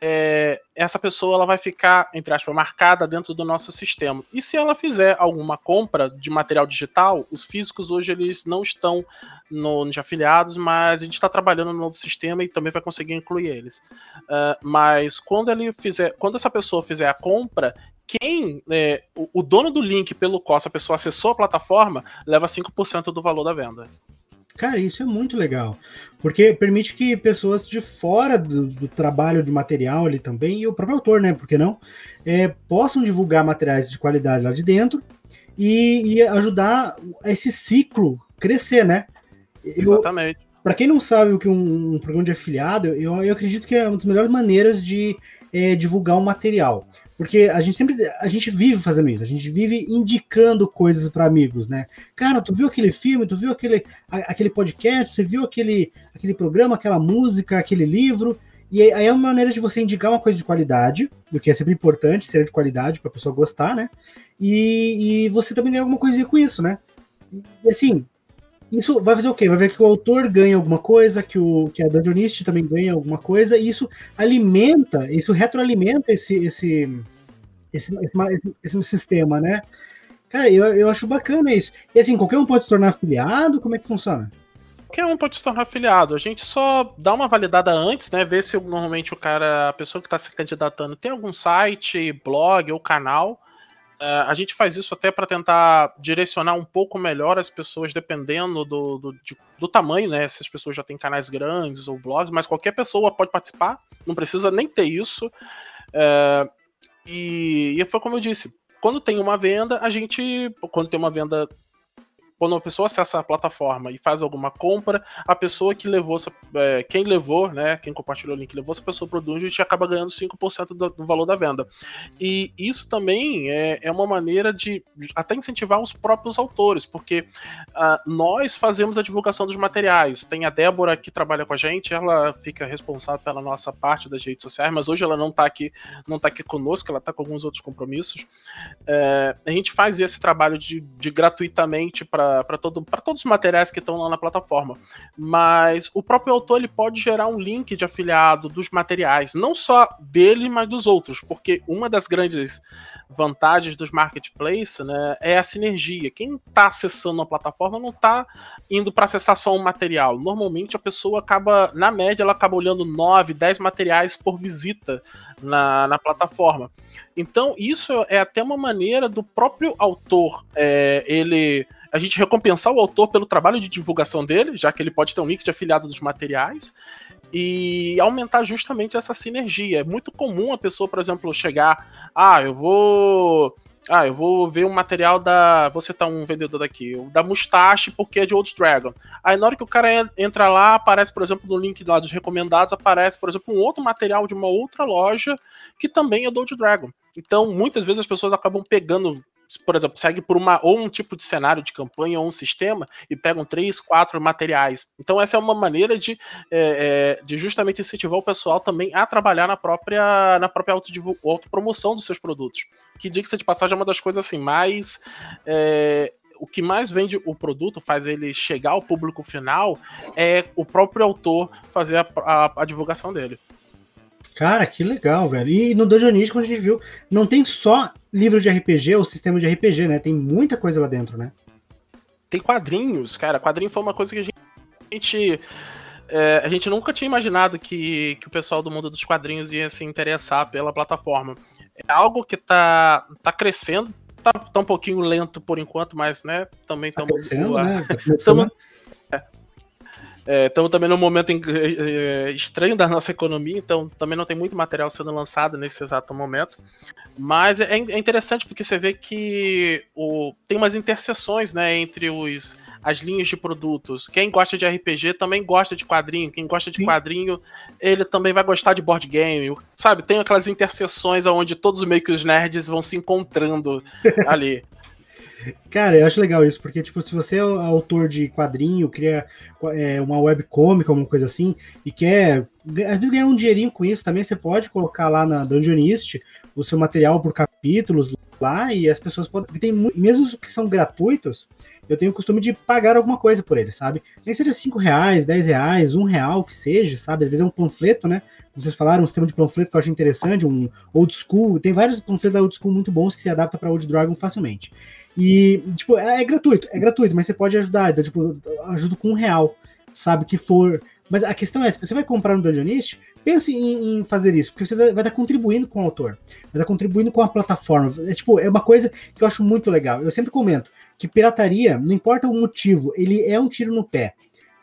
é, essa pessoa ela vai ficar, entre aspas, marcada dentro do nosso sistema. E se ela fizer alguma compra de material digital, os físicos hoje eles não estão no, nos afiliados, mas a gente está trabalhando no novo sistema e também vai conseguir incluir eles. Uh, mas quando ele fizer, quando essa pessoa fizer a compra, quem é, o, o, dono do link pelo qual essa pessoa acessou a plataforma leva 5% do valor da venda. Cara, isso é muito legal, porque permite que pessoas de fora do, do trabalho de material ali também, e o próprio autor, né, por que não, é, possam divulgar materiais de qualidade lá de dentro e, e ajudar esse ciclo crescer, né? Eu, Exatamente. Para quem não sabe o que um, um programa de afiliado, eu, eu acredito que é uma das melhores maneiras de é, divulgar um material. Porque a gente sempre a gente vive fazendo isso, a gente vive indicando coisas para amigos, né? Cara, tu viu aquele filme, tu viu aquele, aquele podcast, você viu aquele, aquele programa, aquela música, aquele livro, e aí é uma maneira de você indicar uma coisa de qualidade, o que é sempre importante, ser de qualidade para a pessoa gostar, né? E, e você também ganha alguma coisinha com isso, né? E assim, isso vai fazer o quê? Vai ver que o autor ganha alguma coisa, que, o, que a Dungeonist também ganha alguma coisa, e isso alimenta, isso retroalimenta esse, esse, esse, esse, esse sistema, né? Cara, eu, eu acho bacana isso. E assim, qualquer um pode se tornar afiliado? Como é que funciona? Qualquer um pode se tornar afiliado. A gente só dá uma validada antes, né? Ver se normalmente o cara, a pessoa que está se candidatando, tem algum site, blog ou canal a gente faz isso até para tentar direcionar um pouco melhor as pessoas, dependendo do, do, de, do, tamanho, né? Se as pessoas já têm canais grandes ou blogs, mas qualquer pessoa pode participar, não precisa nem ter isso. Uh, e, e foi como eu disse: quando tem uma venda, a gente. Quando tem uma venda quando uma pessoa acessa a plataforma e faz alguma compra, a pessoa que levou, é, quem levou, né, quem compartilhou o link levou essa pessoa para o e acaba ganhando 5% do, do valor da venda. E isso também é, é uma maneira de até incentivar os próprios autores, porque uh, nós fazemos a divulgação dos materiais. Tem a Débora que trabalha com a gente, ela fica responsável pela nossa parte das redes sociais, mas hoje ela não está aqui, não tá aqui conosco, ela está com alguns outros compromissos. É, a gente faz esse trabalho de, de gratuitamente para para todo, todos os materiais que estão lá na plataforma. Mas o próprio autor ele pode gerar um link de afiliado dos materiais, não só dele, mas dos outros, porque uma das grandes vantagens dos marketplaces né, é a sinergia. Quem está acessando a plataforma não está indo para acessar só um material. Normalmente a pessoa acaba, na média, ela acaba olhando 9, 10 materiais por visita na, na plataforma. Então, isso é até uma maneira do próprio autor é, ele a gente recompensar o autor pelo trabalho de divulgação dele, já que ele pode ter um link de afiliado dos materiais, e aumentar justamente essa sinergia. É muito comum a pessoa, por exemplo, chegar, ah, eu vou. Ah, eu vou ver um material da. Vou citar um vendedor daqui, da Mustache, porque é de Old Dragon. Aí na hora que o cara entra lá, aparece, por exemplo, no link lá dos recomendados, aparece, por exemplo, um outro material de uma outra loja que também é do Old Dragon. Então, muitas vezes as pessoas acabam pegando por exemplo, segue por uma ou um tipo de cenário de campanha ou um sistema e pegam três, quatro materiais. Então essa é uma maneira de, é, é, de justamente incentivar o pessoal também a trabalhar na própria na própria autopromoção dos seus produtos. Que diga-se de passagem é uma das coisas assim mais é, o que mais vende o produto, faz ele chegar ao público final, é o próprio autor fazer a, a, a divulgação dele. Cara, que legal, velho. E no Dungeonist, como a gente viu, não tem só livro de RPG ou sistema de RPG, né? Tem muita coisa lá dentro, né? Tem quadrinhos, cara. Quadrinho foi uma coisa que a gente. É, a gente nunca tinha imaginado que, que o pessoal do mundo dos quadrinhos ia se interessar pela plataforma. É algo que tá, tá crescendo, tá, tá um pouquinho lento por enquanto, mas né, também estamos. Tá crescendo, né? Tá Estamos é, também num momento em, é, estranho da nossa economia, então também não tem muito material sendo lançado nesse exato momento. Mas é, é interessante porque você vê que o, tem umas interseções né, entre os, as linhas de produtos. Quem gosta de RPG também gosta de quadrinho. Quem gosta de Sim. quadrinho, ele também vai gostar de board game. Sabe, tem aquelas interseções onde todos meio que os nerds vão se encontrando ali. Cara, eu acho legal isso, porque, tipo, se você é autor de quadrinho, cria é, uma webcomic, alguma coisa assim, e quer, às vezes, ganhar um dinheirinho com isso, também você pode colocar lá na Dungeonist o seu material por capítulos lá, e as pessoas podem. Tem, mesmo os que são gratuitos, eu tenho o costume de pagar alguma coisa por eles, sabe? Nem seja 5 reais, 10 reais, 1 real, que seja, sabe? Às vezes é um panfleto, né? Vocês falaram um sistema de panfleto que eu acho interessante, um old school. Tem vários panfletos da old school muito bons que se adaptam para Old Dragon facilmente. E, tipo, é, é, gratuito, é gratuito, mas você pode ajudar. Então, tipo, ajudo com um real, sabe? Que for Mas a questão é, se você vai comprar no Dungeonist, pense em, em fazer isso, porque você vai estar contribuindo com o autor, vai estar contribuindo com a plataforma. É, tipo, é uma coisa que eu acho muito legal. Eu sempre comento que pirataria, não importa o motivo, ele é um tiro no pé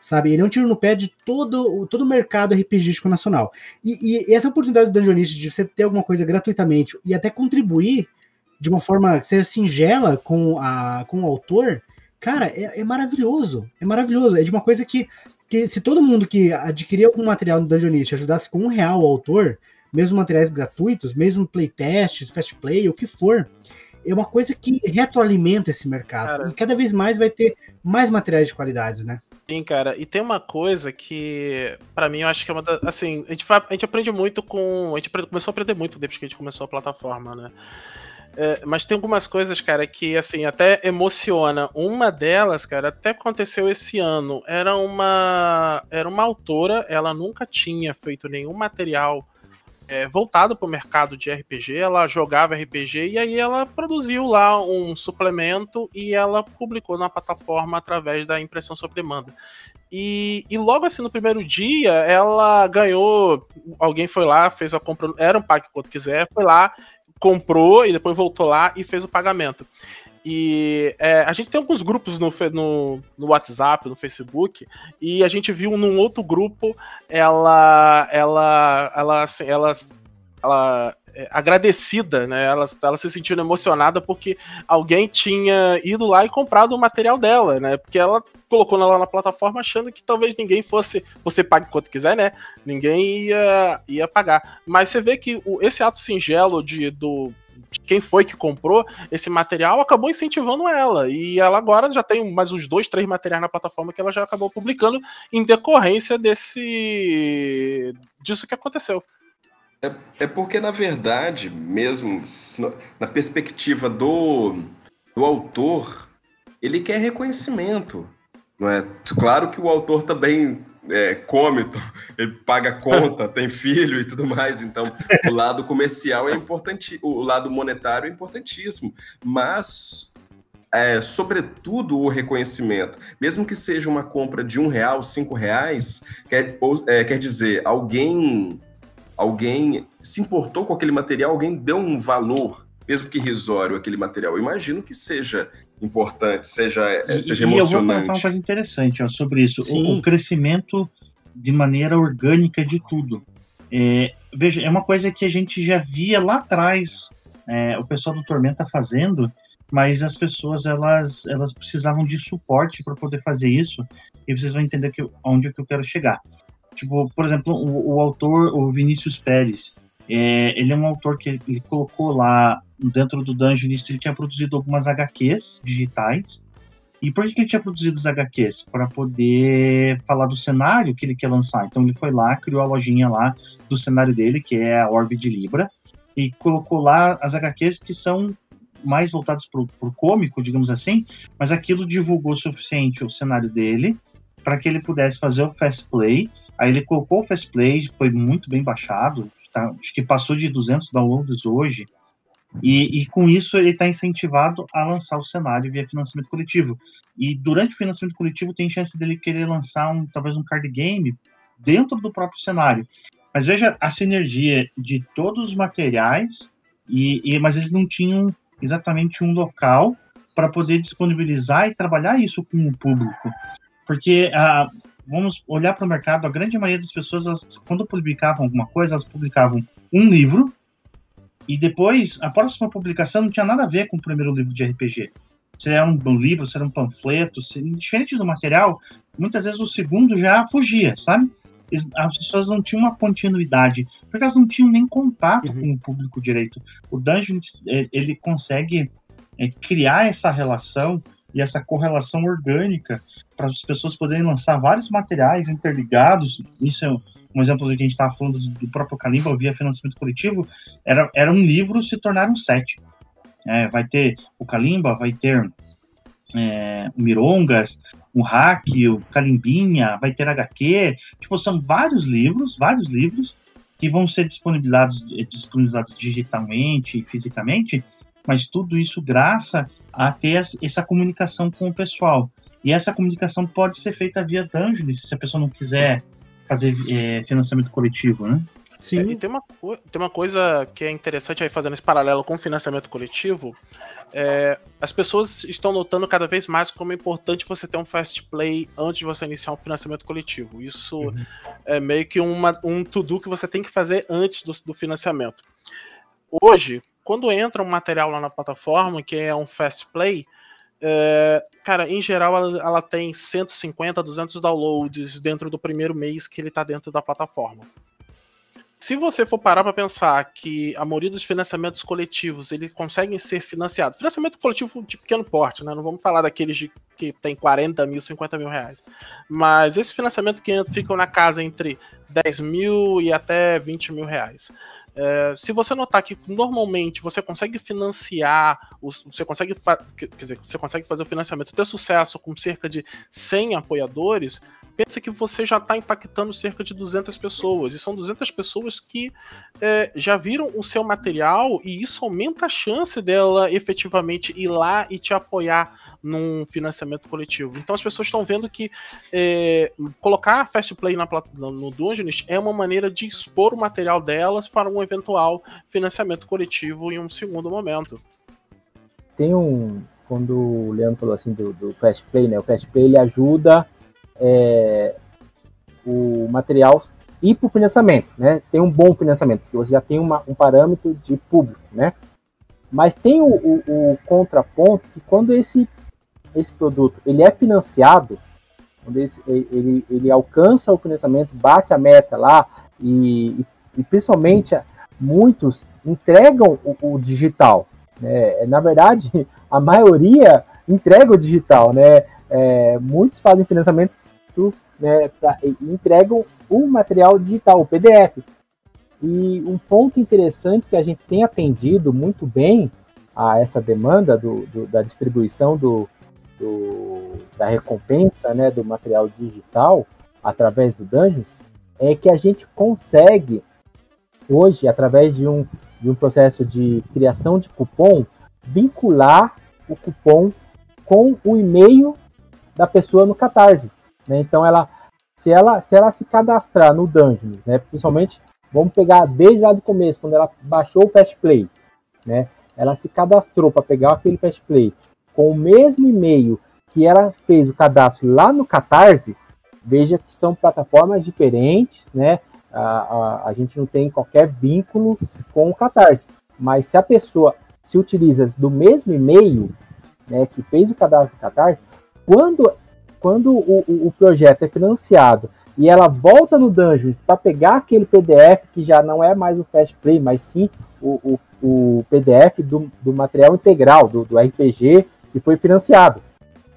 sabe? Ele é um tiro no pé de todo, todo o mercado RPGístico nacional. E, e essa oportunidade do Dungeonist de você ter alguma coisa gratuitamente e até contribuir de uma forma que seja singela com, a, com o autor, cara, é, é maravilhoso. É maravilhoso. É de uma coisa que, que se todo mundo que adquirir algum material no Dungeonist ajudasse com um real o autor, mesmo materiais gratuitos, mesmo playtests, fast play, o que for, é uma coisa que retroalimenta esse mercado. Cara, e cada vez mais vai ter mais materiais de qualidades, né? Sim, cara. E tem uma coisa que, para mim, eu acho que é uma das. Assim, a gente, a gente aprende muito com. A gente começou a aprender muito depois que a gente começou a plataforma, né? É, mas tem algumas coisas, cara, que assim até emociona. Uma delas, cara, até aconteceu esse ano. Era uma era uma autora, ela nunca tinha feito nenhum material é, voltado para o mercado de RPG. Ela jogava RPG e aí ela produziu lá um suplemento e ela publicou na plataforma através da impressão sob demanda. E, e, logo assim, no primeiro dia, ela ganhou. Alguém foi lá, fez a compra. Era um pack quanto quiser, foi lá, comprou e depois voltou lá e fez o pagamento. E é, a gente tem alguns grupos no, no, no, WhatsApp, no Facebook, e a gente viu num outro grupo ela ela ela assim, ela, ela é, agradecida, né? Ela, ela se sentindo emocionada porque alguém tinha ido lá e comprado o material dela, né? Porque ela colocou lá na plataforma achando que talvez ninguém fosse. Você pague quanto quiser, né? Ninguém ia, ia pagar. Mas você vê que o, esse ato singelo de, do, quem foi que comprou esse material acabou incentivando ela. E ela agora já tem mais uns dois, três materiais na plataforma que ela já acabou publicando em decorrência desse disso que aconteceu. É, é porque, na verdade, mesmo na perspectiva do, do autor, ele quer reconhecimento. Não é? Claro que o autor também é, come, ele paga conta, tem filho e tudo mais. Então, o lado comercial é importante, o lado monetário é importantíssimo, mas é, sobretudo o reconhecimento, mesmo que seja uma compra de um real, cinco reais, quer, ou, é, quer dizer, alguém, alguém se importou com aquele material, alguém deu um valor, mesmo que irrisório, aquele material. Eu imagino que seja importante, seja, e, seja emocionante. E eu vou contar uma coisa interessante ó, sobre isso. O, o, crescimento de maneira orgânica de tudo. É, veja, é uma coisa que a gente já via lá atrás é, o pessoal do Tormenta fazendo, mas as pessoas elas, elas precisavam de suporte para poder fazer isso, e vocês vão entender que, onde é que eu quero chegar. Tipo, por exemplo, o, o autor, o Vinícius Pérez, é, ele é um autor que ele colocou lá dentro do Dungeonist, ele tinha produzido algumas HQs digitais. E por que ele tinha produzido os HQs? Para poder falar do cenário que ele quer lançar. Então ele foi lá, criou a lojinha lá do cenário dele, que é a Orbe de Libra, e colocou lá as HQs que são mais voltadas para o cômico, digamos assim, mas aquilo divulgou o suficiente o cenário dele para que ele pudesse fazer o Fast Play. Aí ele colocou o Fast Play, foi muito bem baixado, tá? acho que passou de 200 downloads hoje. E, e com isso ele está incentivado a lançar o cenário via financiamento coletivo. E durante o financiamento coletivo tem chance dele querer lançar um talvez um card game dentro do próprio cenário. Mas veja a sinergia de todos os materiais, e, e mas eles não tinham exatamente um local para poder disponibilizar e trabalhar isso com o público. Porque ah, vamos olhar para o mercado, a grande maioria das pessoas, elas, quando publicavam alguma coisa, elas publicavam um livro e depois, a próxima publicação não tinha nada a ver com o primeiro livro de RPG. Se era um livro, se era um panfleto, se, diferente do material, muitas vezes o segundo já fugia, sabe? As pessoas não tinham uma continuidade, porque elas não tinham nem contato uhum. com o público direito. O Dungeon, é, ele consegue é, criar essa relação e essa correlação orgânica para as pessoas poderem lançar vários materiais interligados. Isso é um exemplo do que a gente estava falando do próprio Calimba via financiamento coletivo, era, era um livro se tornar um set. É, vai ter o Calimba, vai ter é, o Mirongas, o Hack, o Calimbinha, vai ter HQ. Tipo, são vários livros, vários livros que vão ser disponibilizados, disponibilizados digitalmente e fisicamente, mas tudo isso graças a ter essa comunicação com o pessoal. E essa comunicação pode ser feita via Dungeons, se a pessoa não quiser fazer é, financiamento coletivo, né? Sim. É, e tem uma, tem uma coisa que é interessante aí fazendo esse paralelo com o financiamento coletivo. é, as pessoas estão notando cada vez mais como é importante você ter um fast play antes de você iniciar um financiamento coletivo. Isso é meio que uma, um to-do que você tem que fazer antes do, do financiamento. Hoje, quando entra um material lá na plataforma que é um fast play, é, cara, em geral ela, ela tem 150, 200 downloads dentro do primeiro mês que ele está dentro da plataforma. Se você for parar para pensar que a maioria dos financiamentos coletivos eles conseguem ser financiados, financiamento coletivo de pequeno porte, né? Não vamos falar daqueles de, que tem 40 mil, 50 mil reais. Mas esse financiamento que ficam na casa entre 10 mil e até 20 mil reais. É, se você notar que normalmente você consegue financiar, você consegue, quer dizer, você consegue fazer o financiamento ter sucesso com cerca de 100 apoiadores, pensa que você já está impactando cerca de 200 pessoas. E são 200 pessoas que é, já viram o seu material e isso aumenta a chance dela efetivamente ir lá e te apoiar num financiamento coletivo. Então as pessoas estão vendo que é, colocar Fast Play na, no Dungeons é uma maneira de expor o material delas para um eventual financiamento coletivo em um segundo momento. tem um. Quando o Leandro falou assim do, do Fast Play, né? O Fast Play ele ajuda é, o material ir para o financiamento, né? Tem um bom financiamento, porque você já tem uma- um parâmetro de público, né? Mas tem o, o- o contraponto que quando esse, esse produto ele é financiado, esse- ele, ele alcança o financiamento, bate a meta lá e, e principalmente muitos entregam o, o digital, né? Na verdade, a maioria entrega o digital, né? É, muitos fazem financiamentos né, pra- e entregam o material digital, o PDF. E um ponto interessante que a gente tem atendido muito bem a essa demanda do, do- da distribuição do, do- da recompensa né, do material digital através do Dungeons é que a gente consegue hoje, através de um, de um processo de criação de cupom, vincular o cupom com o e-mail da pessoa no Catarse. né? Então, ela, se ela se ela se cadastrar no Dungeons, né, principalmente, vamos pegar desde lá do começo, quando ela baixou o Fast Play, né, ela se cadastrou para pegar aquele Fast Play com o mesmo e-mail que ela fez o cadastro lá no Catarse, veja que são plataformas diferentes, né? A, a, a gente não tem qualquer vínculo com o Catarse. Mas se a pessoa se utiliza do mesmo e-mail, né, que fez o cadastro do Catarse, quando, quando o, o, o projeto é financiado e ela volta no Dungeons para pegar aquele PDF que já não é mais o Fast Play, mas sim o, o, o PDF do, do material integral, do, do RPG que foi financiado,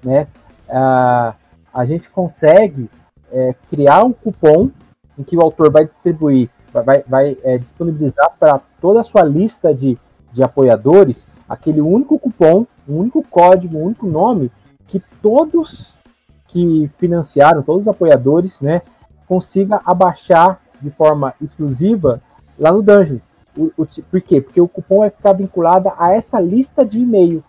né? Ah, a gente consegue é, criar um cupom em que o autor vai distribuir, vai, vai é, disponibilizar para toda a sua lista de, de apoiadores aquele único cupom, um único código, um único nome que todos que financiaram, todos os apoiadores, né, consiga abaixar de forma exclusiva lá no Dungeons. O, o, por quê? Porque o cupom vai ficar vinculado a essa lista de e-mail.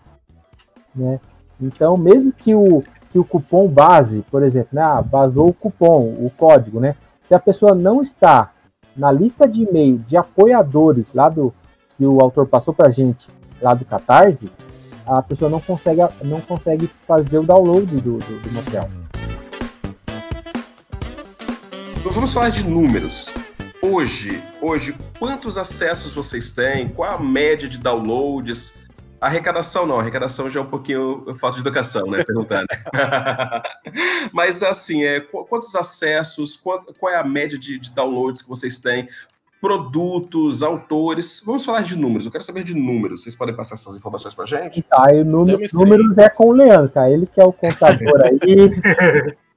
Né? Então, mesmo que o, que o cupom base, por exemplo, né, ah, vazou o cupom, o código, né? Se a pessoa não está na lista de e-mail de apoiadores lá do que o autor passou para a gente lá do Catarse, a pessoa não consegue, não consegue fazer o download do, do, do material. Nós vamos falar de números. Hoje, hoje, quantos acessos vocês têm? Qual a média de downloads? Arrecadação não, arrecadação já é um pouquinho falta de educação, né? Perguntar, né? Mas assim, é, quantos acessos, qual, qual é a média de, de, downloads que vocês têm? Produtos, autores. Vamos falar de números. Eu quero saber de números. Vocês podem passar essas informações pra gente? Tá, e número, números é com o Leandro, tá? Ele que é o contador aí.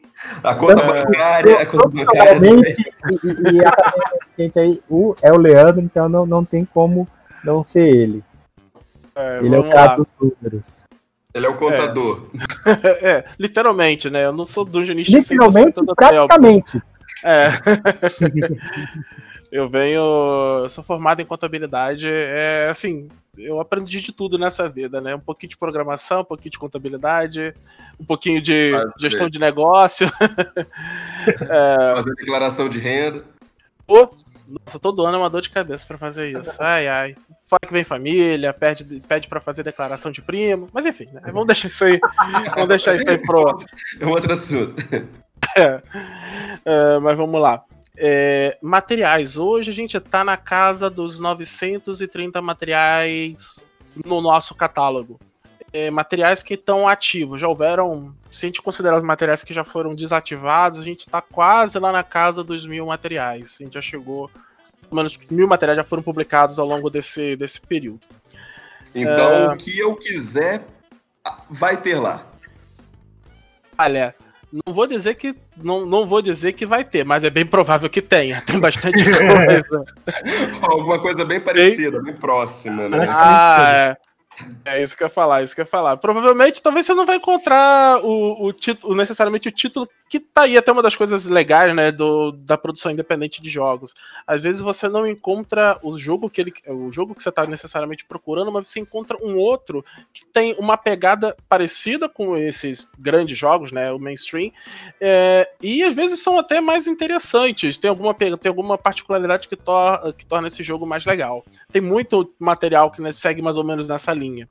A conta Então, bancária, a conta bancária. E, e, e a gente aí, o, é o Leandro, então não, não tem como não ser ele. É, ele é o cara dos números. Ele é o contador. É, é literalmente, né? Eu não sou dungeonista Literalmente, praticamente. É. Eu venho. Eu sou formado em contabilidade. É assim, eu aprendi de tudo nessa vida, né? Um pouquinho de programação, um pouquinho de contabilidade, um pouquinho de gestão de negócio. é... Fazer declaração de renda. Pô, nossa, todo ano é uma dor de cabeça para fazer isso. Ai, ai. Fora que vem família, pede, pede para fazer declaração de primo. Mas enfim, né? Vamos deixar isso aí. vamos deixar isso aí pro. É um outro assunto. É. É, mas vamos lá. É, materiais. Hoje a gente está na casa dos 930 materiais no nosso catálogo. É, materiais que estão ativos. Já houveram, se a gente considerar os materiais que já foram desativados, a gente está quase lá na casa dos mil materiais. A gente já chegou, menos mil materiais já foram publicados ao longo desse, desse período. Então, é... o que eu quiser vai ter lá. Olha, não vou dizer que não, não vou dizer que vai ter, mas é bem provável que tenha. Tem bastante coisa. Alguma coisa bem parecida, bem, bem próxima, né? Ah, é. É isso que eu ia falar, isso que eu ia falar. Provavelmente, talvez você não vai encontrar o, o título, necessariamente o título, que tá aí até uma das coisas legais, né, do, da produção independente de jogos. Às vezes você não encontra o jogo que ele, o jogo que você tá necessariamente procurando, mas você encontra um outro que tem uma pegada parecida com esses grandes jogos, né, o mainstream, é, e às vezes são até mais interessantes. Tem alguma, tem alguma particularidade que, tor que torna esse jogo mais legal. Tem muito material que né, segue mais ou menos nessa linha.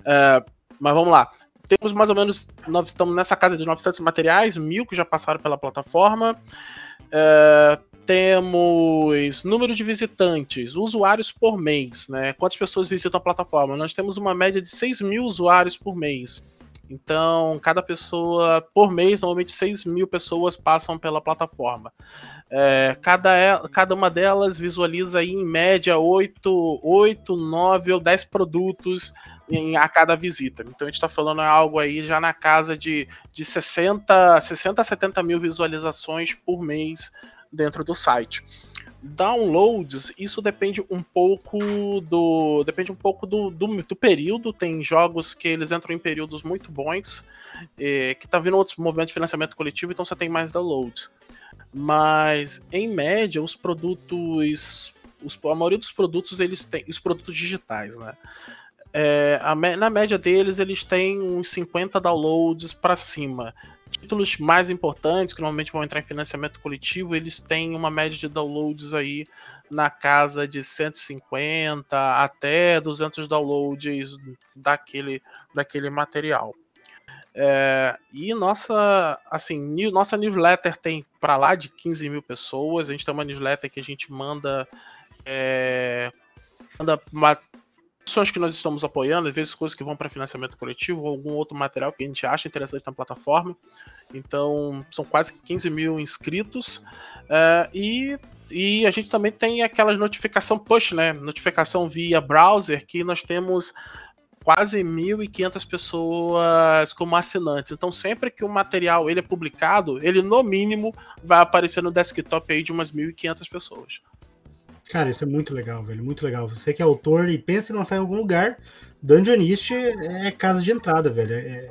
Uh, mas vamos lá. Temos mais ou menos, nós estamos nessa casa de 900 materiais, mil que já passaram pela plataforma. Uh, temos número de visitantes, usuários por mês, né? Quantas pessoas visitam a plataforma? Nós temos uma média de 6 mil usuários por mês. Então, cada pessoa, por mês, normalmente 6 mil pessoas passam pela plataforma. É, cada, cada uma delas visualiza aí, em média 8, 8, 9 ou 10 produtos em, a cada visita. Então a gente está falando algo aí já na casa de, de 60, 60 a 70 mil visualizações por mês dentro do site. Downloads, isso depende um pouco do. Depende um pouco do, do, do período. Tem jogos que eles entram em períodos muito bons, eh, que tá vindo outros movimentos de financiamento coletivo, então você tem mais downloads. Mas, em média, os produtos. Os, a maioria dos produtos, eles têm. Os produtos digitais, né? É, a, na média deles, eles têm uns 50 downloads para cima. Títulos mais importantes, que normalmente vão entrar em financiamento coletivo, eles têm uma média de downloads aí na casa de 150 até 200 downloads daquele, daquele material. É, e nossa, assim, nossa newsletter tem para lá de 15 mil pessoas. A gente tem uma newsletter que a gente manda, é, manda ações que nós estamos apoiando, às vezes coisas que vão para financiamento coletivo ou algum outro material que a gente acha interessante na plataforma. Então, são quase 15 mil inscritos. É, e, e a gente também tem aquelas notificação push, né? Notificação via browser, que nós temos quase 1.500 pessoas como assinantes. Então, sempre que o material ele é publicado, ele no mínimo vai aparecer no desktop aí de umas 1.500 pessoas. Cara, isso é muito legal, velho, muito legal. Você que é autor e pensa em lançar em algum lugar, Dungeonist é casa de entrada, velho. É,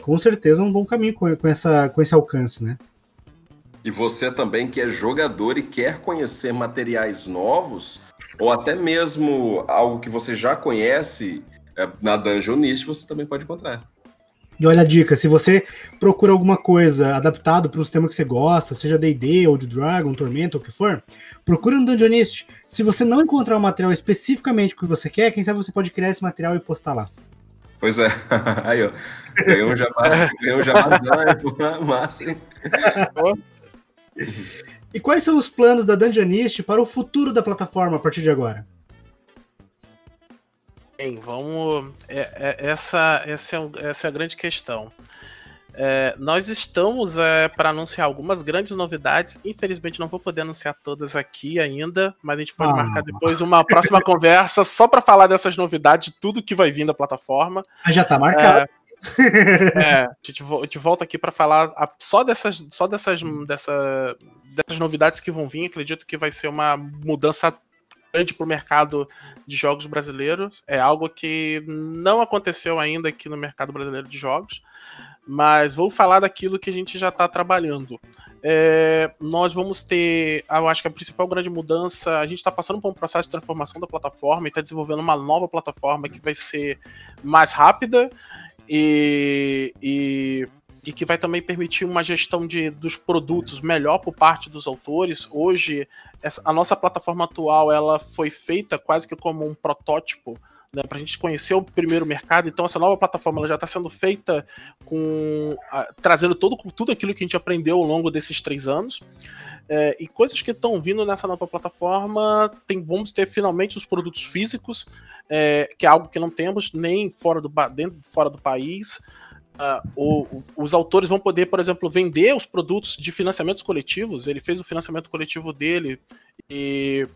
com certeza um bom caminho com, com, essa, com esse alcance, né? E você também que é jogador e quer conhecer materiais novos, ou até mesmo algo que você já conhece é, na Dungeonist você também pode encontrar. E olha a dica, se você procura alguma coisa adaptado para um sistema que você gosta, seja D&D ou de Dragon, Tormenta, ou o que for, procura no Dungeonist. Se você não encontrar o um material especificamente que você quer, quem sabe você pode criar esse material e postar lá. Pois é. Aí, ó. Ganhou um jabá, ganhou um jabá massa, hein? E quais são os planos da Dungeonist para o futuro da plataforma a partir de agora? Bem, vamos. É, é, essa, essa, é, essa é a grande questão. É, nós estamos é, para anunciar algumas grandes novidades. Infelizmente, não vou poder anunciar todas aqui ainda, mas a gente pode ah. marcar depois uma próxima conversa só para falar dessas novidades, tudo que vai vir da plataforma. Ah, já está marcado. É, é, a, gente, a gente volta aqui para falar só dessas, só dessas, dessa, dessas novidades que vão vir. Acredito que vai ser uma mudança grande para o mercado de jogos brasileiros. É algo que não aconteceu ainda aqui no mercado brasileiro de jogos. mas vou falar daquilo que a gente já está trabalhando. É, nós vamos ter, eu acho que a principal grande mudança, a gente está passando por um processo de transformação da plataforma e está desenvolvendo uma nova plataforma que vai ser mais rápida e, e, e, que vai também permitir uma gestão de, dos produtos melhor por parte dos autores. Hoje, essa, a nossa plataforma atual ela foi feita quase que como um protótipo né, para a gente conhecer o primeiro mercado. Então, essa nova plataforma já está sendo feita com a, trazendo todo, tudo aquilo que a gente aprendeu ao longo desses três anos. É, e coisas que estão vindo nessa nova plataforma, tem, vamos ter finalmente os produtos físicos, é, que é algo que não temos nem fora do, dentro, fora do país. Uh, o, os autores vão poder, por exemplo, vender os produtos de financiamentos coletivos. Ele fez o financiamento coletivo dele e,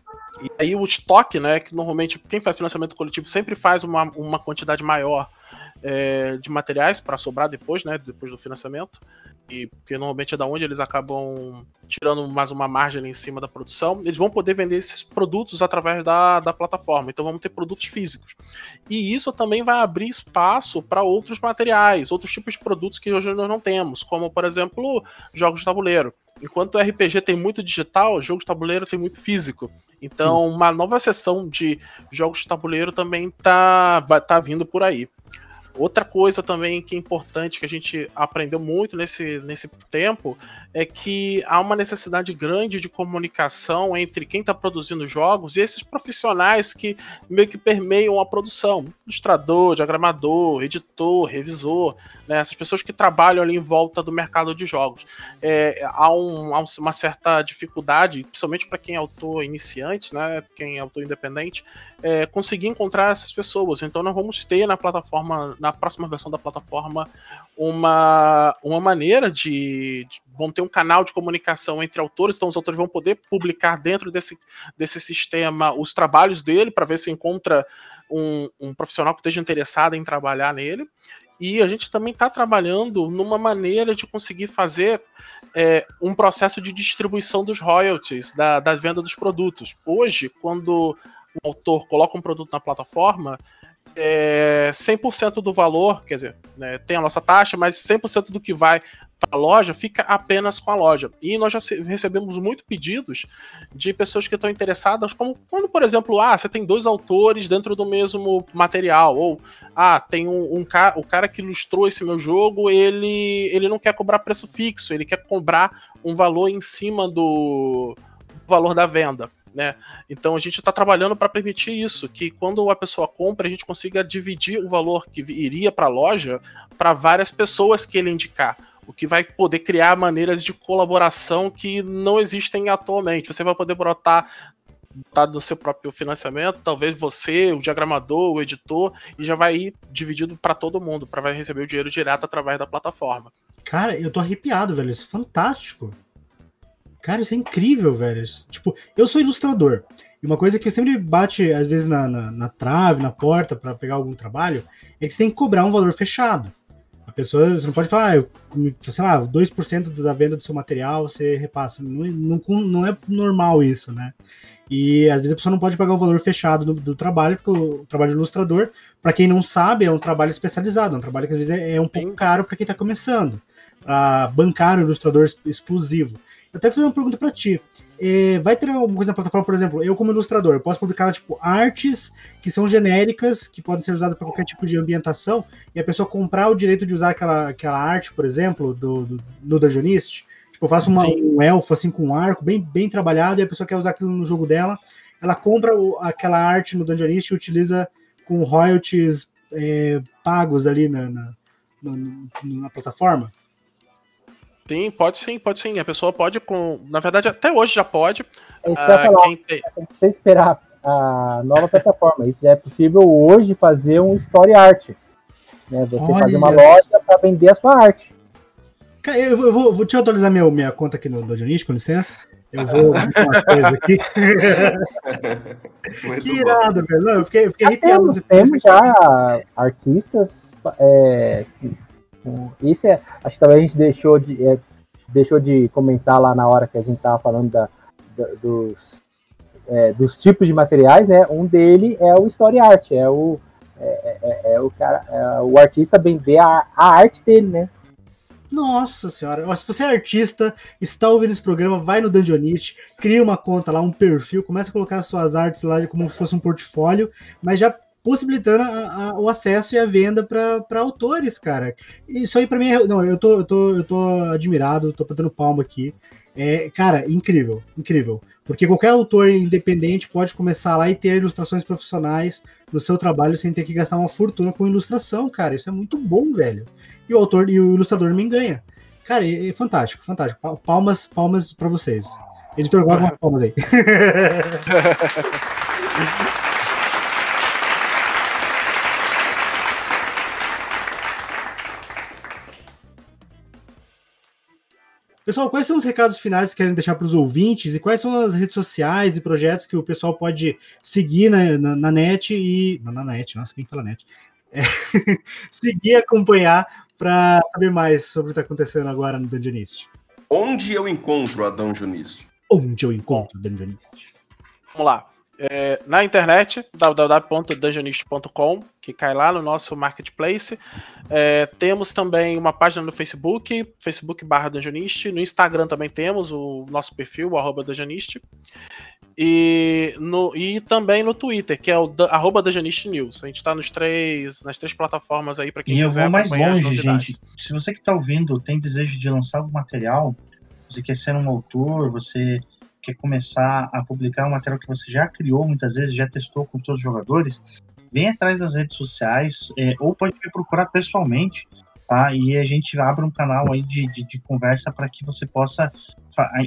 e aí o estoque, né? Que normalmente quem faz financiamento coletivo sempre faz uma, uma quantidade maior é, de materiais para sobrar depois, né? Depois do financiamento. E porque normalmente é da onde eles acabam tirando mais uma margem em cima da produção. Eles vão poder vender esses produtos através da, da plataforma. Então vamos ter produtos físicos. E isso também vai abrir espaço para outros materiais, outros tipos de produtos que hoje nós não temos, como por exemplo jogos de tabuleiro. Enquanto o RPG tem muito digital, jogo de tabuleiro tem muito físico. Então, Sim. uma nova seção de jogos de tabuleiro também tá, tá vindo por aí. Outra coisa também que é importante, que a gente aprendeu muito nesse, nesse tempo, é que há uma necessidade grande de comunicação entre quem está produzindo jogos e esses profissionais que meio que permeiam a produção. Ilustrador, diagramador, editor, revisor, né? essas pessoas que trabalham ali em volta do mercado de jogos. É, há, um, há uma certa dificuldade, principalmente para quem é autor iniciante, né? quem é autor independente, é, conseguir encontrar essas pessoas. Então nós vamos ter na plataforma, na próxima versão da plataforma, uma, uma maneira de, de vão ter um canal de comunicação entre autores, então os autores vão poder publicar dentro desse, desse sistema os trabalhos dele para ver se encontra um, um profissional que esteja interessado em trabalhar nele. E a gente também está trabalhando numa maneira de conseguir fazer é, um processo de distribuição dos royalties, da, da venda dos produtos. Hoje, quando o autor coloca um produto na plataforma, é, 100% do valor, quer dizer, né, tem a nossa taxa, mas 100% do que vai a loja fica apenas com a loja. E nós já recebemos muito pedidos de pessoas que estão interessadas, como quando, por exemplo, ah, você tem dois autores dentro do mesmo material, ou ah, tem um, um o cara que ilustrou esse meu jogo, ele, ele não quer cobrar preço fixo, ele quer cobrar um valor em cima do valor da venda. Né? Então a gente está trabalhando para permitir isso, que quando a pessoa compra, a gente consiga dividir o valor que iria para a loja para várias pessoas que ele indicar o que vai poder criar maneiras de colaboração que não existem atualmente. Você vai poder brotar tá no seu próprio financiamento, talvez você, o diagramador, o editor, e já vai ir dividido para todo mundo, para vai receber o dinheiro direto através da plataforma. Cara, eu tô arrepiado, velho, isso é fantástico. Cara, isso é incrível, velho. Tipo, eu sou ilustrador. E uma coisa que sempre bate, às vezes, na, na, na trave, na porta, para pegar algum trabalho, é que você tem que cobrar um valor fechado pessoa, você não pode falar, ah, sei lá, 2% da venda do seu material você repassa. Não, não, não, é normal isso, né? E às vezes a pessoa não pode pagar o valor fechado do, do trabalho, porque o, o trabalho de ilustrador, para quem não sabe, é um trabalho especializado, é um trabalho que às vezes é, é um pouco caro para quem está começando, para bancar um ilustrador exclusivo. Eu até fazer uma pergunta para ti. É, vai ter alguma coisa na plataforma, por exemplo, eu como ilustrador, posso publicar tipo artes que são genéricas, que podem ser usadas para qualquer tipo de ambientação, e a pessoa comprar o direito de usar aquela, aquela arte, por exemplo, do, do, do Dungeonist. Tipo, eu faço uma, um elfo assim com um arco bem, bem trabalhado, e a pessoa quer usar aquilo no jogo dela, ela compra o, aquela arte no Dungeonist e utiliza com royalties é, pagos ali na, na, na, na plataforma. Sim, pode sim, pode sim. A pessoa pode com. Na verdade, até hoje já pode. É isso que eu falar. Tem... Não precisa esperar a nova plataforma. Isso já é possível hoje fazer um story art. Né? Você Olha. fazer uma loja para vender a sua arte. Eu vou, eu vou, vou te atualizar meu, minha conta aqui no Dionísio, com licença. Eu vou umas coisas aqui. que irado, velho. Eu fiquei, eu fiquei arrepiado. Temos, já artistas é, isso é, acho que talvez a gente deixou de, é, deixou de comentar lá na hora que a gente estava falando da, da, dos, é, dos tipos de materiais, né? Um dele é o story art, é o, é, é, é, é o cara, é o artista vender a, a arte dele, né? Nossa senhora, se você é artista, está ouvindo esse programa, vai no Dungeonist, cria uma conta lá, um perfil, começa a colocar suas artes lá como se fosse um portfólio, mas já possibilitando a- a- o acesso e a venda para autores, cara. Isso aí para mim, é, não, eu tô, eu tô, eu tô admirado, tô batendo palma aqui. É, cara, incrível, incrível. Porque qualquer autor independente pode começar lá e ter ilustrações profissionais no seu trabalho sem ter que gastar uma fortuna com ilustração, cara. Isso é muito bom, velho. E o autor e o ilustrador me ganha. Cara, é, é fantástico, fantástico. Pa- Palmas, palmas para vocês. Editor, guarda umas palmas aí. Pessoal, quais são os recados finais que querem deixar para os ouvintes e quais são as redes sociais e projetos que o pessoal pode seguir na, na, na net e. Na, na net, nossa, quem fala net? É, seguir e acompanhar para saber mais sobre o que está acontecendo agora no Dungeonist. Onde eu encontro a Dungeonist? Onde eu encontro o Dungeonist? Vamos lá. É, na internet, www.dungeonist.com, que cai lá no nosso marketplace. É, temos também uma página no Facebook, Facebook barra Dungeonist. No Instagram também temos o nosso perfil, o arroba Dungeonist. E, no, e também no Twitter, que é o arroba Dungeonist News. A gente está nos três, nas três plataformas aí para quem E eu quiser vou mais acompanhar as longe, gente. Se você que está ouvindo tem desejo de lançar algum material, você quer ser um autor, você quer começar a publicar um material que você já criou muitas vezes, já testou com os seus jogadores, vem atrás das redes sociais é, ou pode me procurar pessoalmente, tá? E a gente abre um canal aí de, de, de conversa para que você possa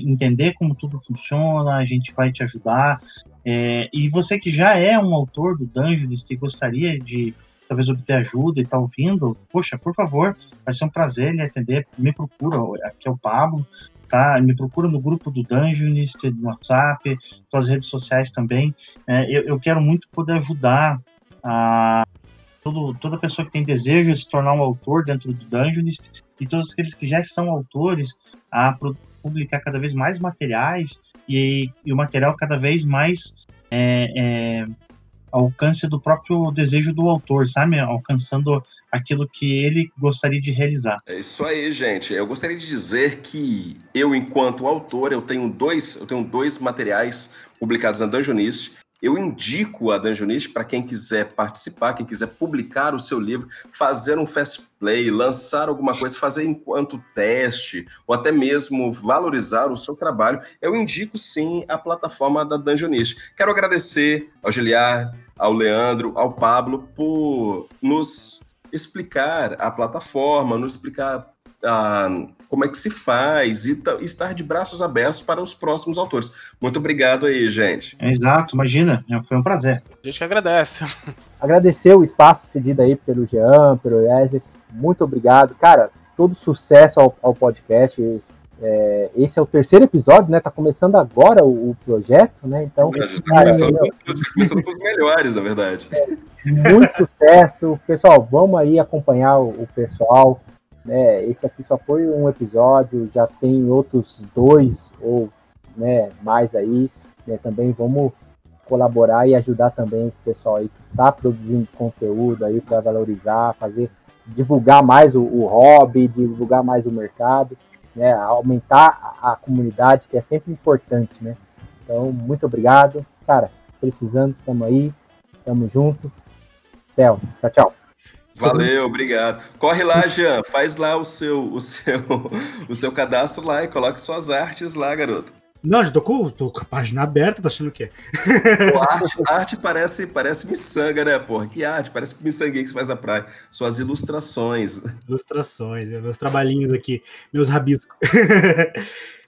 entender como tudo funciona, a gente vai te ajudar. É, e você que já é um autor do Dungeons e gostaria de talvez obter ajuda e tá ouvindo, poxa, por favor, vai ser um prazer lhe atender. Me procura, aqui é o Pablo, tá? Me procura no grupo do Dungeonist, no WhatsApp, pelas redes sociais também. É, eu, eu quero muito poder ajudar a todo, toda pessoa que tem desejo de se tornar um autor dentro do Dungeonist e todos aqueles que já são autores a publicar cada vez mais materiais e, e o material cada vez mais é, é, alcance do próprio desejo do autor, sabe? Alcançando aquilo que ele gostaria de realizar. É isso aí, gente. Eu gostaria de dizer que eu, enquanto autor, eu tenho dois, eu tenho dois materiais publicados na Dungeonist. Eu indico a Dungeonist para quem quiser participar, quem quiser publicar o seu livro, fazer um fast play, lançar alguma coisa, fazer enquanto teste, ou até mesmo valorizar o seu trabalho. Eu indico sim a plataforma da Dungeonist. Quero agradecer ao Giliar, ao Leandro, ao Pablo por nos explicar a plataforma, nos explicar ah, como é que se faz e ta- estar de braços abertos para os próximos autores. Muito obrigado aí, gente. É, exato, imagina, é, foi um prazer. A gente que agradece. Agradecer o espaço cedido aí pelo Jean, pelo Wesley. Muito obrigado. Cara, todo sucesso ao, ao podcast. É, esse é o terceiro episódio, né? Tá começando agora o, o projeto, né? Então, gente tá cara, começando, meu, tá começando com os melhores, na verdade. muito sucesso. Pessoal, vamos aí acompanhar o, o pessoal. Né? Esse aqui só foi um episódio, já tem outros dois ou né, mais aí. Né? Também vamos colaborar e ajudar também esse pessoal aí que está produzindo conteúdo aí para valorizar, fazer, divulgar mais o, o hobby, divulgar mais o mercado, né? Aumentar a, comunidade, que é sempre importante, né? Então, muito obrigado. Cara, precisando, tamo aí, tamo junto. Theo, tchau, tchau. Valeu, obrigado. Corre lá, Jean, faz lá o seu, o seu, o seu cadastro lá e coloque suas artes lá, garoto. Não, já tô com, tô com a página aberta, tá achando o quê? Pô, arte, arte parece, parece miçanga, né, porra? Que arte, parece miçanguinha que você faz na praia. Suas ilustrações. Ilustrações, meus trabalhinhos aqui, meus rabiscos.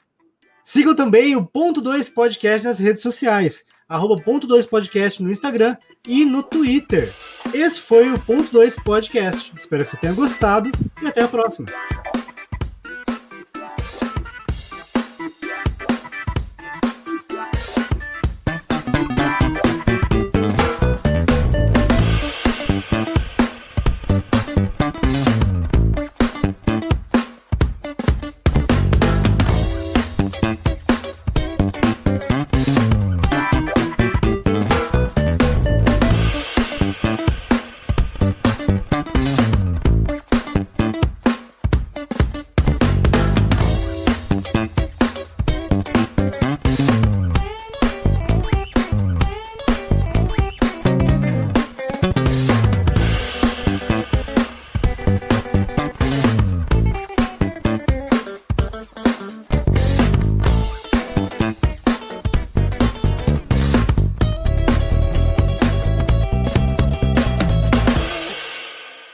Sigam também o Ponto 2 Podcast nas redes sociais, arroba Ponto 2 Podcast no Instagram e no Twitter. Esse foi o Ponto 2 Podcast. Espero que você tenha gostado e até a próxima.